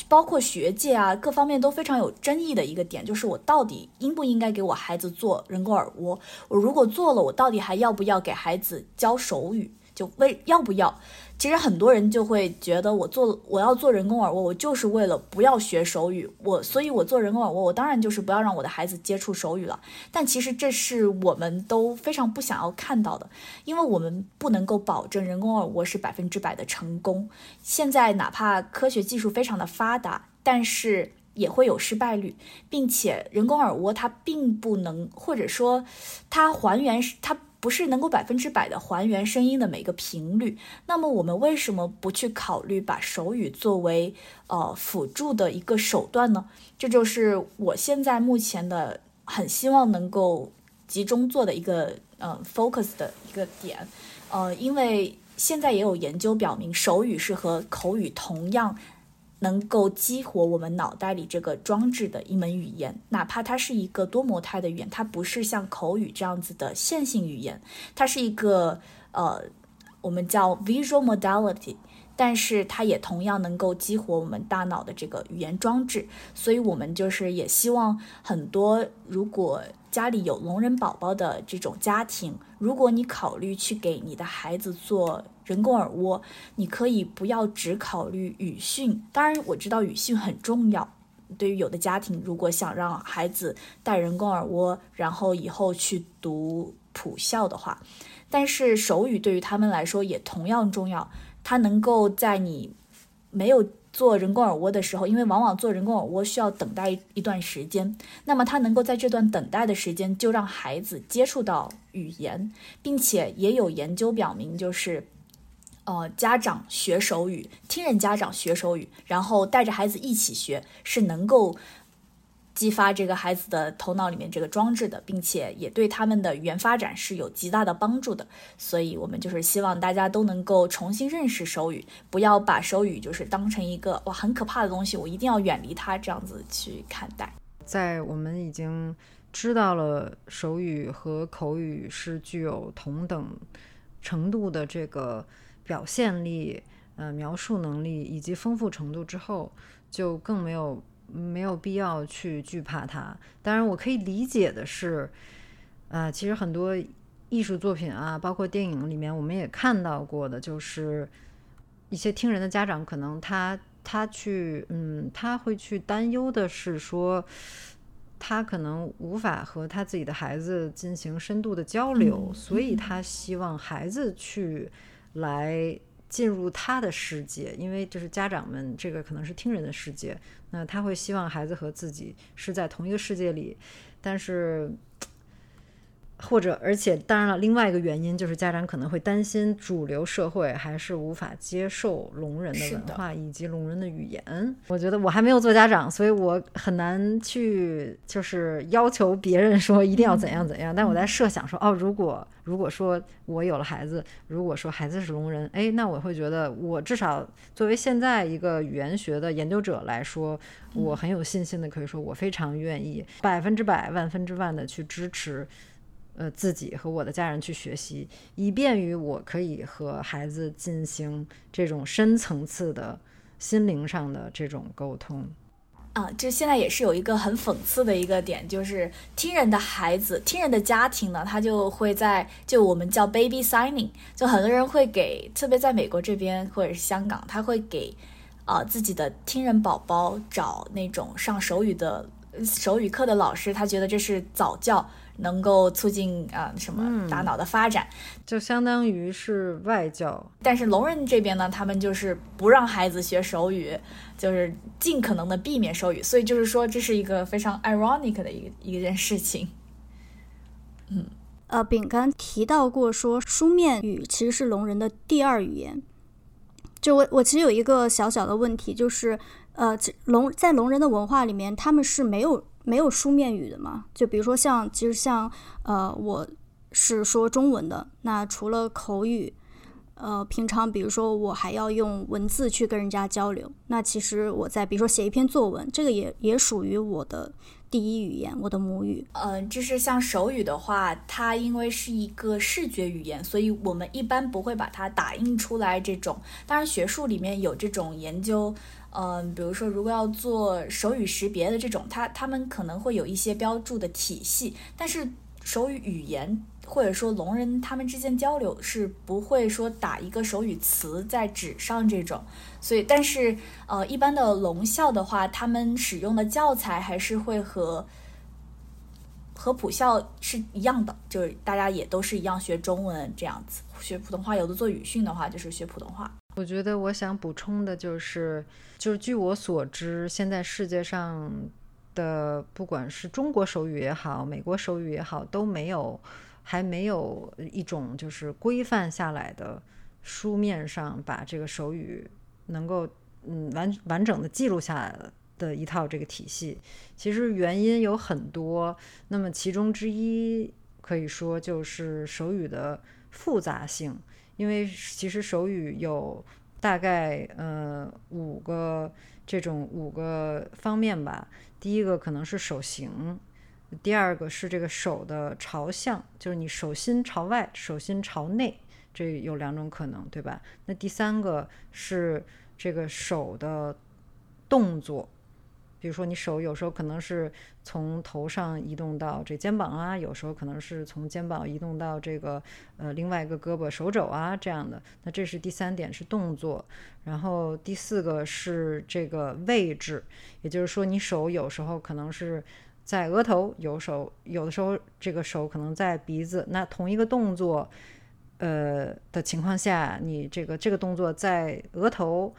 包括学界啊各方面都非常有争议的一个点，就是我到底应不应该给我孩子做人工耳蜗？我如果做了，我到底还要不要给孩子教手语？就为要不要？其实很多人就会觉得，我做我要做人工耳蜗，我就是为了不要学手语。我所以，我做人工耳蜗，我当然就是不要让我的孩子接触手语了。但其实这是我们都非常不想要看到的，因为我们不能够保证人工耳蜗是百分之百的成功。现在哪怕科学技术非常的发达，但是也会有失败率，并且人工耳蜗它并不能，或者说它还原它。不是能够百分之百的还原声音的每个频率，那么我们为什么不去考虑把手语作为呃辅助的一个手段呢？这就是我现在目前的很希望能够集中做的一个呃 focus 的一个点，呃，因为现在也有研究表明，手语是和口语同样。能够激活我们脑袋里这个装置的一门语言，哪怕它是一个多模态的语言，它不是像口语这样子的线性语言，它是一个呃，我们叫 visual modality，但是它也同样能够激活我们大脑的这个语言装置，所以我们就是也希望很多如果。家里有聋人宝宝的这种家庭，如果你考虑去给你的孩子做人工耳蜗，你可以不要只考虑语训。当然，我知道语训很重要。对于有的家庭，如果想让孩子戴人工耳蜗，然后以后去读普校的话，但是手语对于他们来说也同样重要。它能够在你没有。做人工耳蜗的时候，因为往往做人工耳蜗需要等待一段时间，那么他能够在这段等待的时间就让孩子接触到语言，并且也有研究表明，就是，呃，家长学手语，听人家长学手语，然后带着孩子一起学，是能够。激发这个孩子的头脑里面这个装置的，并且也对他们的语言发展是有极大的帮助的。所以，我们就是希望大家都能够重新认识手语，不要把手语就是当成一个哇很可怕的东西，我一定要远离它这样子去看待。在我们已经知道了手语和口语是具有同等程度的这个表现力、呃描述能力以及丰富程度之后，就更没有。没有必要去惧怕它。当然，我可以理解的是，呃，其实很多艺术作品啊，包括电影里面，我们也看到过的，就是一些听人的家长，可能他他去，嗯，他会去担忧的是说，他可能无法和他自己的孩子进行深度的交流，所以他希望孩子去来。进入他的世界，因为就是家长们这个可能是听人的世界，那他会希望孩子和自己是在同一个世界里，但是。或者，而且当然了，另外一个原因就是家长可能会担心主流社会还是无法接受聋人的文化以及聋人的语言。我觉得我还没有做家长，所以我很难去就是要求别人说一定要怎样怎样。但我在设想说，哦，如果如果说我有了孩子，如果说孩子是聋人，哎，那我会觉得我至少作为现在一个语言学的研究者来说，我很有信心的可以说，我非常愿意百分之百、万分之万的去支持。呃自己和我的家人去学习，以便于我可以和孩子进行这种深层次的心灵上的这种沟通。啊，这现在也是有一个很讽刺的一个点，就是听人的孩子、听人的家庭呢，他就会在就我们叫 baby signing，就很多人会给，特别在美国这边或者是香港，他会给啊自己的听人宝宝找那种上手语的手语课的老师，他觉得这是早教。能够促进啊什么大脑的发展，就相当于是外教。但是聋人这边呢，他们就是不让孩子学手语，就是尽可能的避免手语。所以就是说，这是一个非常 ironic 的一个一件事情。嗯，呃，饼干提到过说，书面语其实是聋人的第二语言。就我我其实有一个小小的问题，就是呃，聋在聋人的文化里面，他们是没有。没有书面语的嘛？就比如说像，其实像，呃，我是说中文的，那除了口语，呃，平常比如说我还要用文字去跟人家交流。那其实我在比如说写一篇作文，这个也也属于我的第一语言，我的母语。嗯，就是像手语的话，它因为是一个视觉语言，所以我们一般不会把它打印出来。这种当然学术里面有这种研究。嗯，比如说，如果要做手语识别的这种，它他们可能会有一些标注的体系，但是手语语言或者说聋人他们之间交流是不会说打一个手语词在纸上这种，所以但是呃，一般的聋校的话，他们使用的教材还是会和和普校是一样的，就是大家也都是一样学中文这样子，学普通话有的做语训的话就是学普通话。我觉得我想补充的就是，就是据我所知，现在世界上的不管是中国手语也好，美国手语也好，都没有还没有一种就是规范下来的书面上把这个手语能够嗯完完整的记录下来的一套这个体系。其实原因有很多，那么其中之一可以说就是手语的复杂性。因为其实手语有大概呃五个这种五个方面吧。第一个可能是手型，第二个是这个手的朝向，就是你手心朝外，手心朝内，这有两种可能，对吧？那第三个是这个手的动作。比如说，你手有时候可能是从头上移动到这肩膀啊，有时候可能是从肩膀移动到这个呃另外一个胳膊手肘啊这样的。那这是第三点是动作，然后第四个是这个位置，也就是说你手有时候可能是在额头，有手有的时候这个手可能在鼻子。那同一个动作，呃的情况下，你这个这个动作在额头。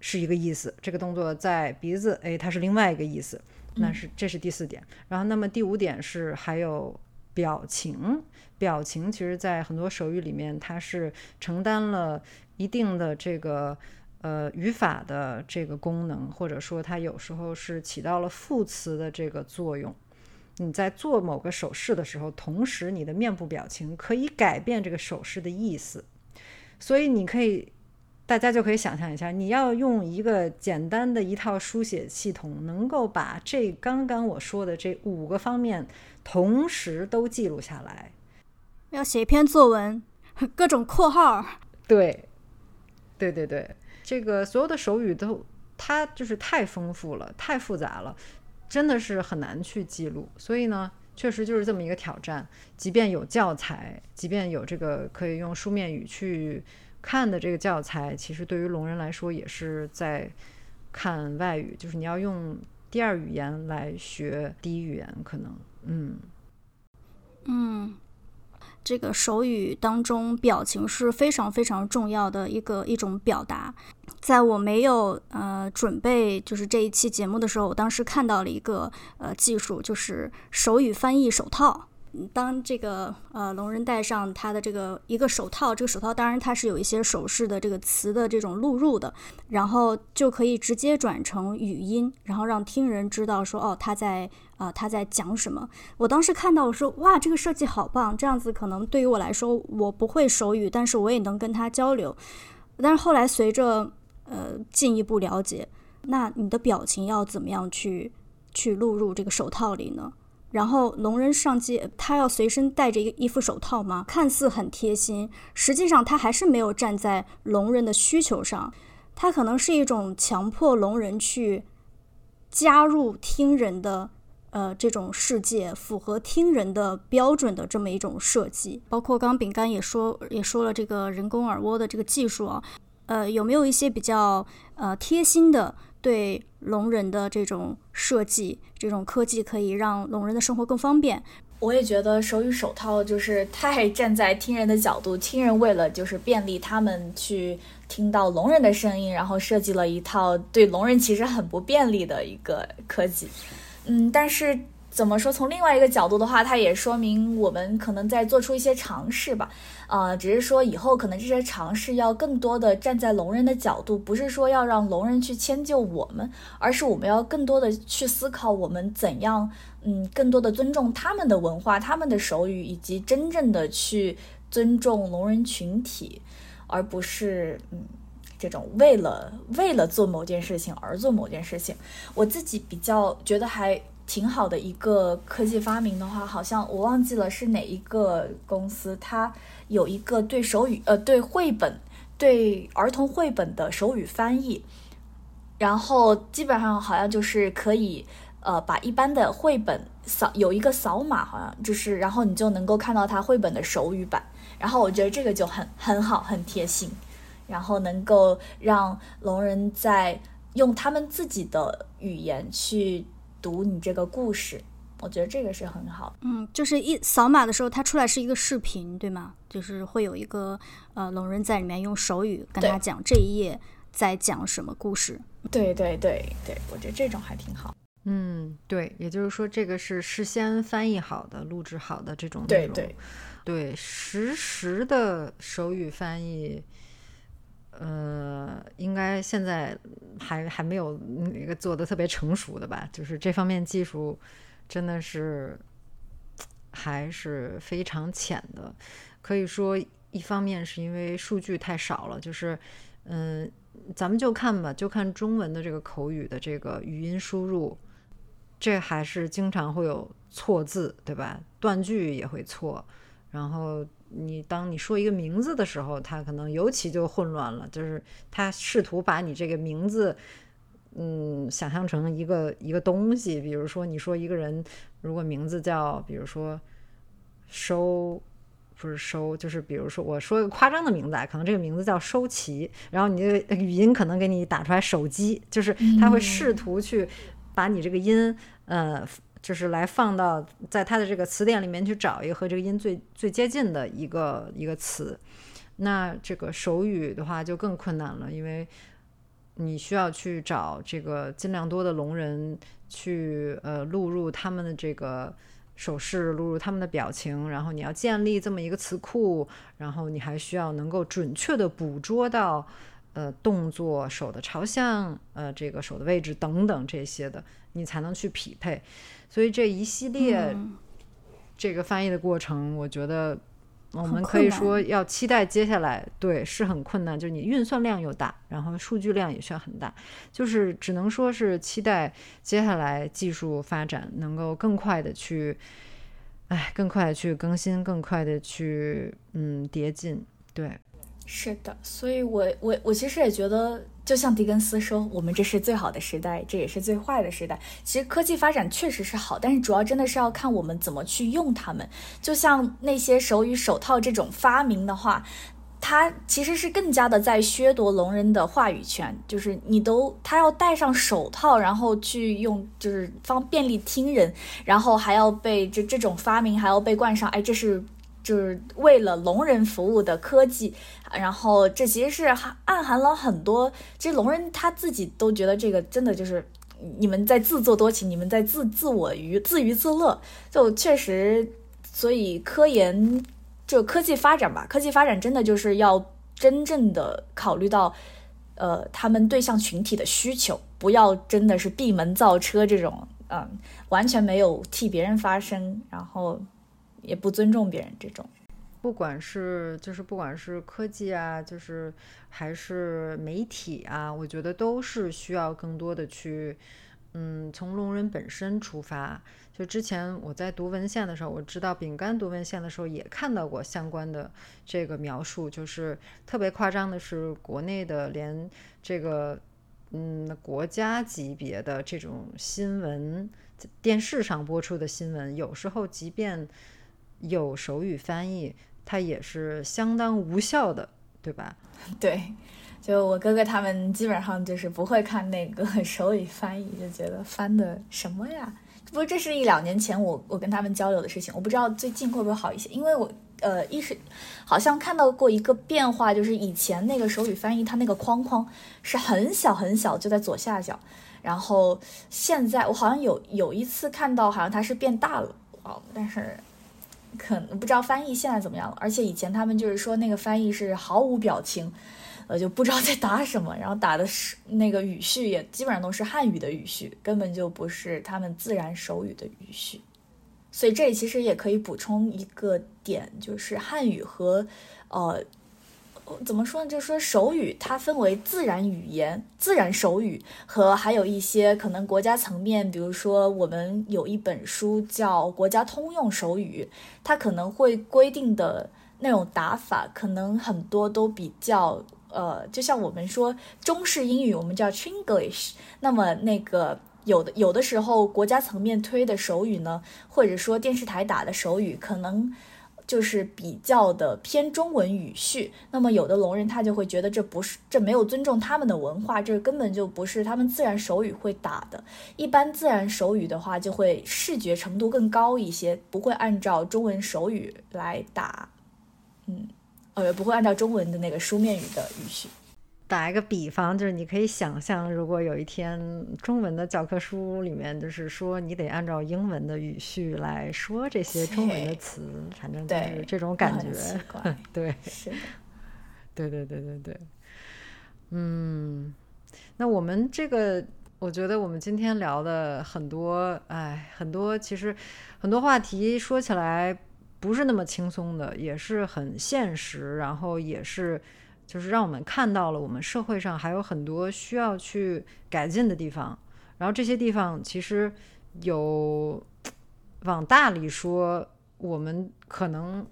是一个意思，这个动作在鼻子，哎，它是另外一个意思，那是这是第四点。然后，那么第五点是还有表情，表情其实在很多手语里面，它是承担了一定的这个呃语法的这个功能，或者说它有时候是起到了副词的这个作用。你在做某个手势的时候，同时你的面部表情可以改变这个手势的意思，所以你可以。大家就可以想象一下，你要用一个简单的一套书写系统，能够把这刚刚我说的这五个方面同时都记录下来。要写一篇作文，各种括号。对，对对对，这个所有的手语都，它就是太丰富了，太复杂了，真的是很难去记录。所以呢，确实就是这么一个挑战。即便有教材，即便有这个可以用书面语去。看的这个教材，其实对于聋人来说也是在看外语，就是你要用第二语言来学第一语言，可能，嗯，嗯，这个手语当中表情是非常非常重要的一个一种表达。在我没有呃准备就是这一期节目的时候，我当时看到了一个呃技术，就是手语翻译手套。当这个呃聋人戴上他的这个一个手套，这个手套当然它是有一些手势的这个词的这种录入的，然后就可以直接转成语音，然后让听人知道说哦他在啊他在讲什么。我当时看到我说哇这个设计好棒，这样子可能对于我来说我不会手语，但是我也能跟他交流。但是后来随着呃进一步了解，那你的表情要怎么样去去录入这个手套里呢？然后聋人上街，他要随身带着一一副手套吗？看似很贴心，实际上他还是没有站在聋人的需求上，他可能是一种强迫聋人去加入听人的呃这种世界，符合听人的标准的这么一种设计。包括刚刚饼干也说也说了这个人工耳蜗的这个技术啊，呃，有没有一些比较呃贴心的？对聋人的这种设计，这种科技可以让聋人的生活更方便。我也觉得手语手套就是太 站在听人的角度，听人为了就是便利他们去听到聋人的声音，然后设计了一套对聋人其实很不便利的一个科技。嗯，但是。怎么说？从另外一个角度的话，它也说明我们可能在做出一些尝试吧。啊，只是说以后可能这些尝试要更多的站在聋人的角度，不是说要让聋人去迁就我们，而是我们要更多的去思考我们怎样，嗯，更多的尊重他们的文化、他们的手语，以及真正的去尊重聋人群体，而不是嗯这种为了为了做某件事情而做某件事情。我自己比较觉得还。挺好的一个科技发明的话，好像我忘记了是哪一个公司，它有一个对手语呃对绘本对儿童绘本的手语翻译，然后基本上好像就是可以呃把一般的绘本扫有一个扫码，好像就是然后你就能够看到它绘本的手语版，然后我觉得这个就很很好很贴心，然后能够让聋人在用他们自己的语言去。读你这个故事，我觉得这个是很好。嗯，就是一扫码的时候，它出来是一个视频，对吗？就是会有一个呃聋人在里面用手语跟他讲这一页在讲什么故事。对对对对，我觉得这种还挺好。嗯，对，也就是说这个是事先翻译好的、录制好的这种内容。对对对，实时的手语翻译。呃，应该现在还还没有那个做的特别成熟的吧？就是这方面技术真的是还是非常浅的。可以说，一方面是因为数据太少了，就是嗯，咱们就看吧，就看中文的这个口语的这个语音输入，这还是经常会有错字，对吧？断句也会错，然后。你当你说一个名字的时候，他可能尤其就混乱了，就是他试图把你这个名字，嗯，想象成一个一个东西。比如说，你说一个人如果名字叫，比如说收，不是收，就是比如说我说一个夸张的名字啊，可能这个名字叫收齐，然后你这个语音可能给你打出来手机，就是他会试图去把你这个音，呃。就是来放到在它的这个词典里面去找一个和这个音最最接近的一个一个词，那这个手语的话就更困难了，因为你需要去找这个尽量多的聋人去呃录入他们的这个手势，录入他们的表情，然后你要建立这么一个词库，然后你还需要能够准确的捕捉到呃动作、手的朝向、呃这个手的位置等等这些的，你才能去匹配。所以这一系列这个翻译的过程，我觉得我们可以说要期待接下来，对，是很困难，就是你运算量又大，然后数据量也需要很大，就是只能说是期待接下来技术发展能够更快的去，哎，更快的去更新，更快的去嗯叠进，对。是的，所以我我我其实也觉得，就像狄更斯说，我们这是最好的时代，这也是最坏的时代。其实科技发展确实是好，但是主要真的是要看我们怎么去用它们。就像那些手语手套这种发明的话，它其实是更加的在削夺聋人的话语权。就是你都他要戴上手套，然后去用，就是方便利听人，然后还要被这这种发明还要被冠上，哎，这是。就是为了聋人服务的科技，然后这其实是暗含了很多。其实聋人他自己都觉得这个真的就是你们在自作多情，你们在自自我娱自娱自乐。就确实，所以科研就科技发展吧，科技发展真的就是要真正的考虑到呃他们对象群体的需求，不要真的是闭门造车这种，嗯，完全没有替别人发声，然后。也不尊重别人，这种，不管是就是不管是科技啊，就是还是媒体啊，我觉得都是需要更多的去，嗯，从聋人本身出发。就之前我在读文献的时候，我知道饼干读文献的时候也看到过相关的这个描述，就是特别夸张的是，国内的连这个嗯国家级别的这种新闻，电视上播出的新闻，有时候即便有手语翻译，它也是相当无效的，对吧？对，就我哥哥他们基本上就是不会看那个 手语翻译，就觉得翻的什么呀？不过这是一两年前我我跟他们交流的事情，我不知道最近会不会好一些，因为我呃一是好像看到过一个变化，就是以前那个手语翻译它那个框框是很小很小，就在左下角，然后现在我好像有有一次看到好像它是变大了哦，但是可能不知道翻译现在怎么样了，而且以前他们就是说那个翻译是毫无表情。呃，就不知道在打什么，然后打的是那个语序也基本上都是汉语的语序，根本就不是他们自然手语的语序。所以这里其实也可以补充一个点，就是汉语和呃怎么说呢？就是说手语它分为自然语言、自然手语和还有一些可能国家层面，比如说我们有一本书叫《国家通用手语》，它可能会规定的那种打法，可能很多都比较。呃，就像我们说中式英语，我们叫 Chinglish。那么那个有的有的时候国家层面推的手语呢，或者说电视台打的手语，可能就是比较的偏中文语序。那么有的聋人他就会觉得这不是这没有尊重他们的文化，这根本就不是他们自然手语会打的。一般自然手语的话，就会视觉程度更高一些，不会按照中文手语来打。嗯。呃，不会按照中文的那个书面语的语序。打一个比方，就是你可以想象，如果有一天中文的教科书里面就是说你得按照英文的语序来说这些中文的词，反正就是这种感觉。对，是。对对对对对。嗯，那我们这个，我觉得我们今天聊的很多，哎，很多其实很多话题说起来。不是那么轻松的，也是很现实，然后也是，就是让我们看到了我们社会上还有很多需要去改进的地方。然后这些地方其实有往大里说，我们可能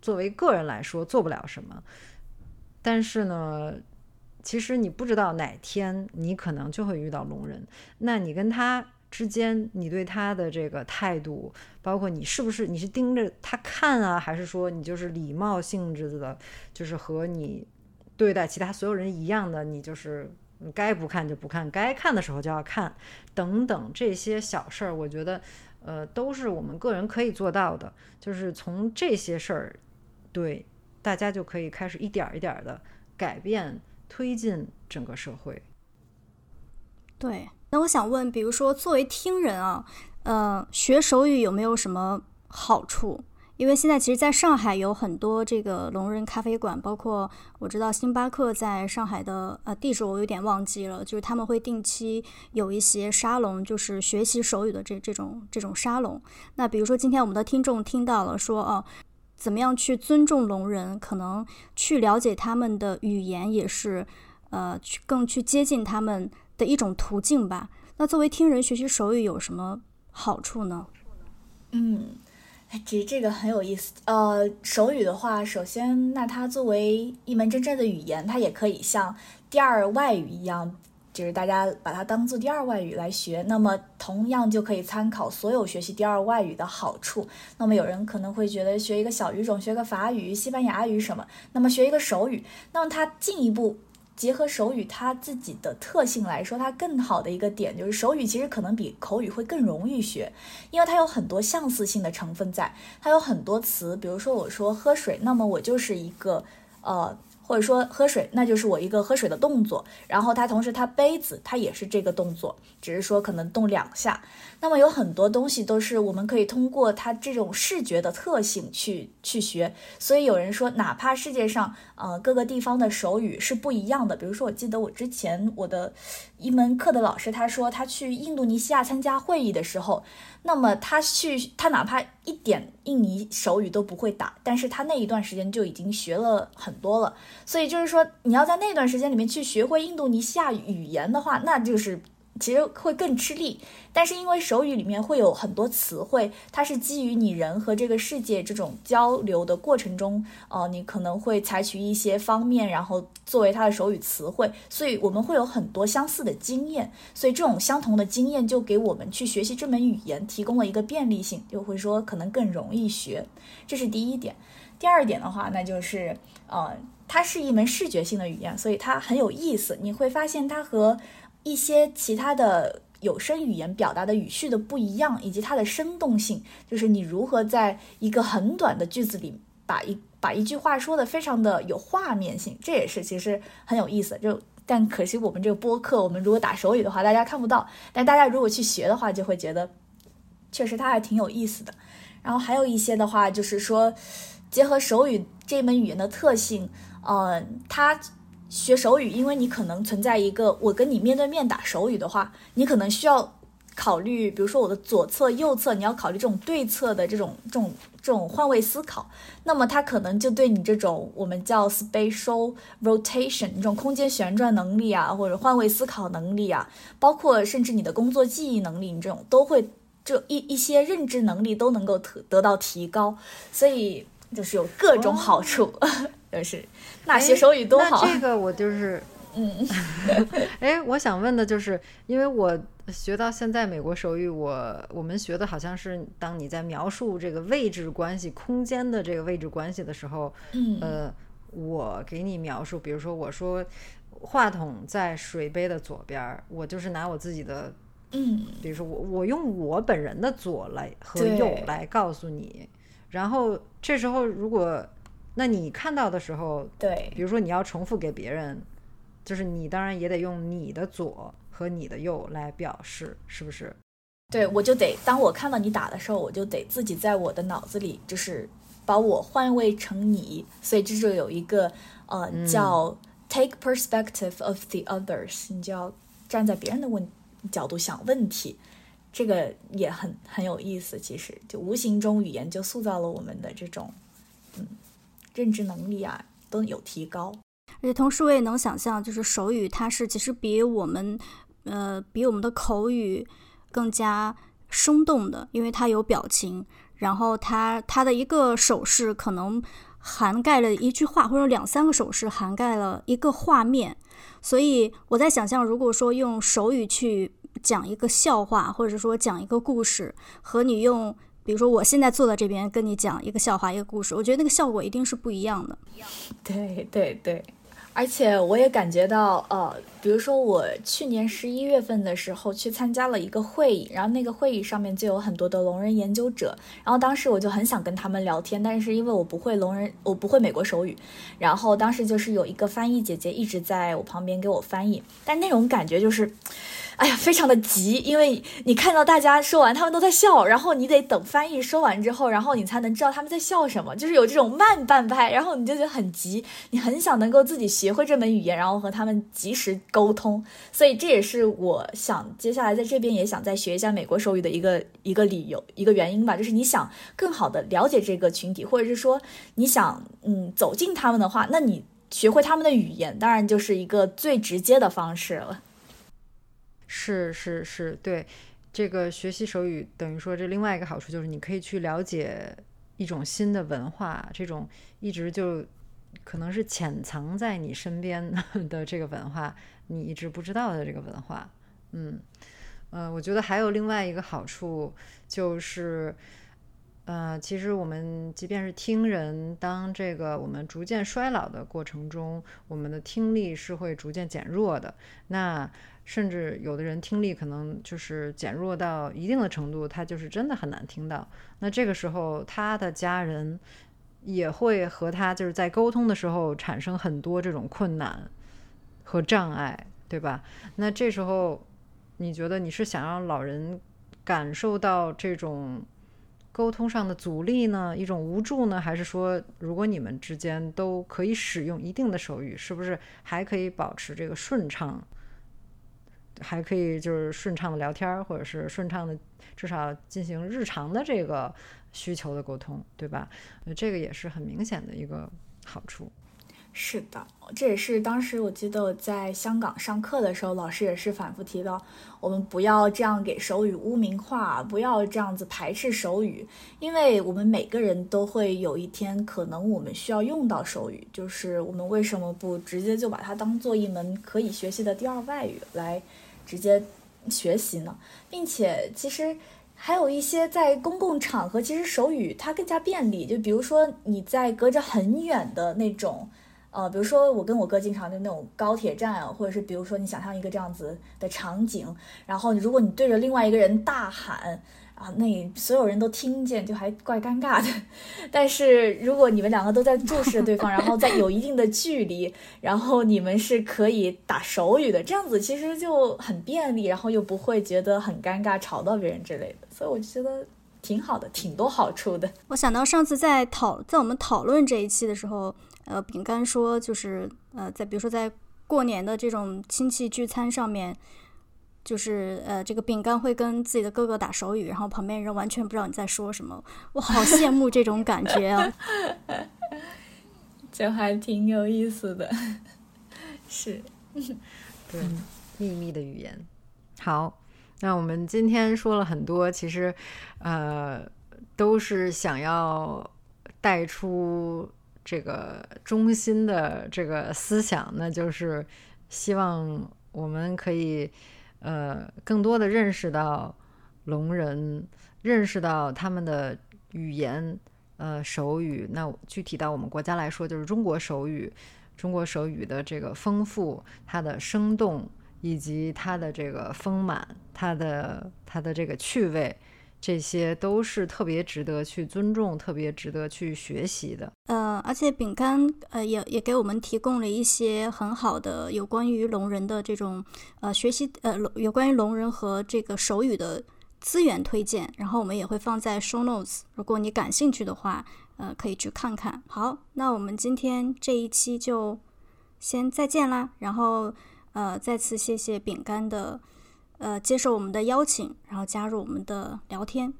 作为个人来说做不了什么，但是呢，其实你不知道哪天你可能就会遇到聋人，那你跟他。之间，你对他的这个态度，包括你是不是你是盯着他看啊，还是说你就是礼貌性质的，就是和你对待其他所有人一样的，你就是该不看就不看，该看的时候就要看，等等这些小事儿，我觉得，呃，都是我们个人可以做到的。就是从这些事儿，对大家就可以开始一点儿一点儿的改变，推进整个社会。对。那我想问，比如说作为听人啊，呃，学手语有没有什么好处？因为现在其实在上海有很多这个聋人咖啡馆，包括我知道星巴克在上海的呃地址我有点忘记了，就是他们会定期有一些沙龙，就是学习手语的这这种这种沙龙。那比如说今天我们的听众听到了说哦，怎么样去尊重聋人，可能去了解他们的语言也是呃去更去接近他们。的一种途径吧。那作为听人学习手语有什么好处呢？嗯，其实这个很有意思。呃，手语的话，首先，那它作为一门真正的语言，它也可以像第二外语一样，就是大家把它当做第二外语来学。那么，同样就可以参考所有学习第二外语的好处。那么，有人可能会觉得学一个小语种，学个法语、西班牙语什么，那么学一个手语，那么它进一步。结合手语它自己的特性来说，它更好的一个点就是手语其实可能比口语会更容易学，因为它有很多相似性的成分在，它有很多词，比如说我说喝水，那么我就是一个呃。或者说喝水，那就是我一个喝水的动作。然后它同时它杯子它也是这个动作，只是说可能动两下。那么有很多东西都是我们可以通过它这种视觉的特性去去学。所以有人说，哪怕世界上呃各个地方的手语是不一样的。比如说，我记得我之前我的一门课的老师他说，他去印度尼西亚参加会议的时候。那么他去，他哪怕一点印尼手语都不会打，但是他那一段时间就已经学了很多了。所以就是说，你要在那段时间里面去学会印度尼西亚语言的话，那就是其实会更吃力，但是因为手语里面会有很多词汇，它是基于你人和这个世界这种交流的过程中，呃，你可能会采取一些方面，然后作为它的手语词汇，所以我们会有很多相似的经验，所以这种相同的经验就给我们去学习这门语言提供了一个便利性，就会说可能更容易学，这是第一点。第二点的话，那就是呃，它是一门视觉性的语言，所以它很有意思，你会发现它和一些其他的有声语言表达的语序的不一样，以及它的生动性，就是你如何在一个很短的句子里把一把一句话说的非常的有画面性，这也是其实很有意思。就但可惜我们这个播客，我们如果打手语的话，大家看不到，但大家如果去学的话，就会觉得确实它还挺有意思的。然后还有一些的话，就是说结合手语这门语言的特性，嗯，它。学手语，因为你可能存在一个，我跟你面对面打手语的话，你可能需要考虑，比如说我的左侧、右侧，你要考虑这种对侧的这种、这种、这种换位思考。那么它可能就对你这种我们叫 spatial rotation 这种空间旋转能力啊，或者换位思考能力啊，包括甚至你的工作记忆能力，你这种都会这一一些认知能力都能够得得到提高，所以就是有各种好处，就是。那学手语多好。那这个我就是，嗯，哎，我想问的就是，因为我学到现在美国手语，我我们学的好像是，当你在描述这个位置关系、空间的这个位置关系的时候，嗯，呃，我给你描述，比如说我说话筒在水杯的左边，我就是拿我自己的，嗯，比如说我我用我本人的左来和右来告诉你，然后这时候如果。那你看到的时候，对，比如说你要重复给别人，就是你当然也得用你的左和你的右来表示，是不是？对，我就得当我看到你打的时候，我就得自己在我的脑子里就是把我换位成你，所以这就有一个呃叫 take perspective of the others，你就要站在别人的问角度想问题，这个也很很有意思。其实就无形中语言就塑造了我们的这种嗯。认知能力啊都有提高，而且同时我也能想象，就是手语它是其实比我们，呃，比我们的口语更加生动的，因为它有表情，然后它它的一个手势可能涵盖了一句话，或者两三个手势涵盖了一个画面，所以我在想象，如果说用手语去讲一个笑话，或者说讲一个故事，和你用。比如说，我现在坐在这边跟你讲一个笑话、一个故事，我觉得那个效果一定是不一样的。对对对，而且我也感觉到，呃，比如说我去年十一月份的时候去参加了一个会议，然后那个会议上面就有很多的聋人研究者，然后当时我就很想跟他们聊天，但是因为我不会聋人，我不会美国手语，然后当时就是有一个翻译姐姐一直在我旁边给我翻译，但那种感觉就是。哎呀，非常的急，因为你看到大家说完，他们都在笑，然后你得等翻译说完之后，然后你才能知道他们在笑什么，就是有这种慢半拍，然后你就觉得很急，你很想能够自己学会这门语言，然后和他们及时沟通，所以这也是我想接下来在这边也想再学一下美国手语的一个一个理由一个原因吧，就是你想更好的了解这个群体，或者是说你想嗯走进他们的话，那你学会他们的语言，当然就是一个最直接的方式了。是是是，对，这个学习手语等于说这另外一个好处就是你可以去了解一种新的文化，这种一直就可能是潜藏在你身边的 这个文化，你一直不知道的这个文化，嗯，呃，我觉得还有另外一个好处就是，呃，其实我们即便是听人，当这个我们逐渐衰老的过程中，我们的听力是会逐渐减弱的，那。甚至有的人听力可能就是减弱到一定的程度，他就是真的很难听到。那这个时候，他的家人也会和他就是在沟通的时候产生很多这种困难和障碍，对吧？那这时候，你觉得你是想让老人感受到这种沟通上的阻力呢，一种无助呢，还是说，如果你们之间都可以使用一定的手语，是不是还可以保持这个顺畅？还可以就是顺畅的聊天儿，或者是顺畅的，至少进行日常的这个需求的沟通，对吧？这个也是很明显的一个好处。是的，这也是当时我记得我在香港上课的时候，老师也是反复提到，我们不要这样给手语污名化，不要这样子排斥手语，因为我们每个人都会有一天可能我们需要用到手语，就是我们为什么不直接就把它当做一门可以学习的第二外语来直接学习呢？并且其实还有一些在公共场合，其实手语它更加便利，就比如说你在隔着很远的那种。呃，比如说我跟我哥经常就那种高铁站，或者是比如说你想象一个这样子的场景，然后如果你对着另外一个人大喊啊，那所有人都听见，就还怪尴尬的。但是如果你们两个都在注视对方，然后在有一定的距离，然后你们是可以打手语的，这样子其实就很便利，然后又不会觉得很尴尬，吵到别人之类的。所以我觉得挺好的，挺多好处的。我想到上次在讨在我们讨论这一期的时候。呃，饼干说就是呃，在比如说在过年的这种亲戚聚餐上面，就是呃，这个饼干会跟自己的哥哥打手语，然后旁边人完全不知道你在说什么，我好羡慕这种感觉啊，就还挺有意思的，是，对，秘密的语言。好，那我们今天说了很多，其实呃，都是想要带出。这个中心的这个思想，那就是希望我们可以呃更多的认识到聋人，认识到他们的语言，呃手语。那具体到我们国家来说，就是中国手语，中国手语的这个丰富，它的生动，以及它的这个丰满，它的它的这个趣味。这些都是特别值得去尊重、特别值得去学习的。呃，而且饼干呃也也给我们提供了一些很好的有关于聋人的这种呃学习呃有关于聋人和这个手语的资源推荐，然后我们也会放在 show notes，如果你感兴趣的话，呃可以去看看。好，那我们今天这一期就先再见啦，然后呃再次谢谢饼干的。呃，接受我们的邀请，然后加入我们的聊天。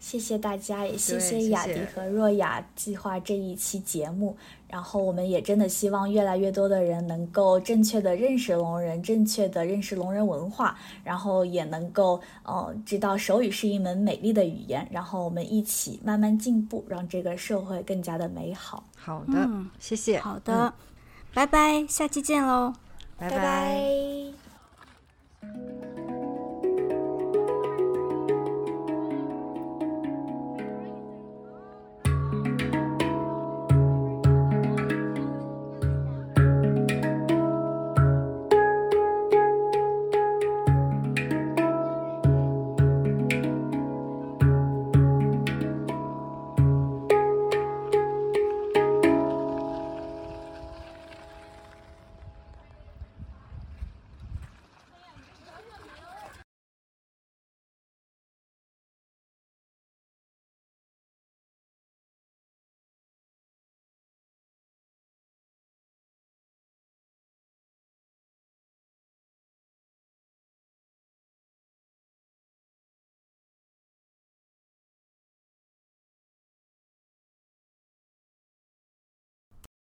谢谢大家，也谢谢雅迪和若雅计划这一期节目。然后，我们也真的希望越来越多的人能够正确的认识聋人，正确的认识聋人文化，然后也能够呃知道手语是一门美丽的语言。然后我们一起慢慢进步，让这个社会更加的美好。好的，谢谢。好的，拜拜，下期见喽，拜拜。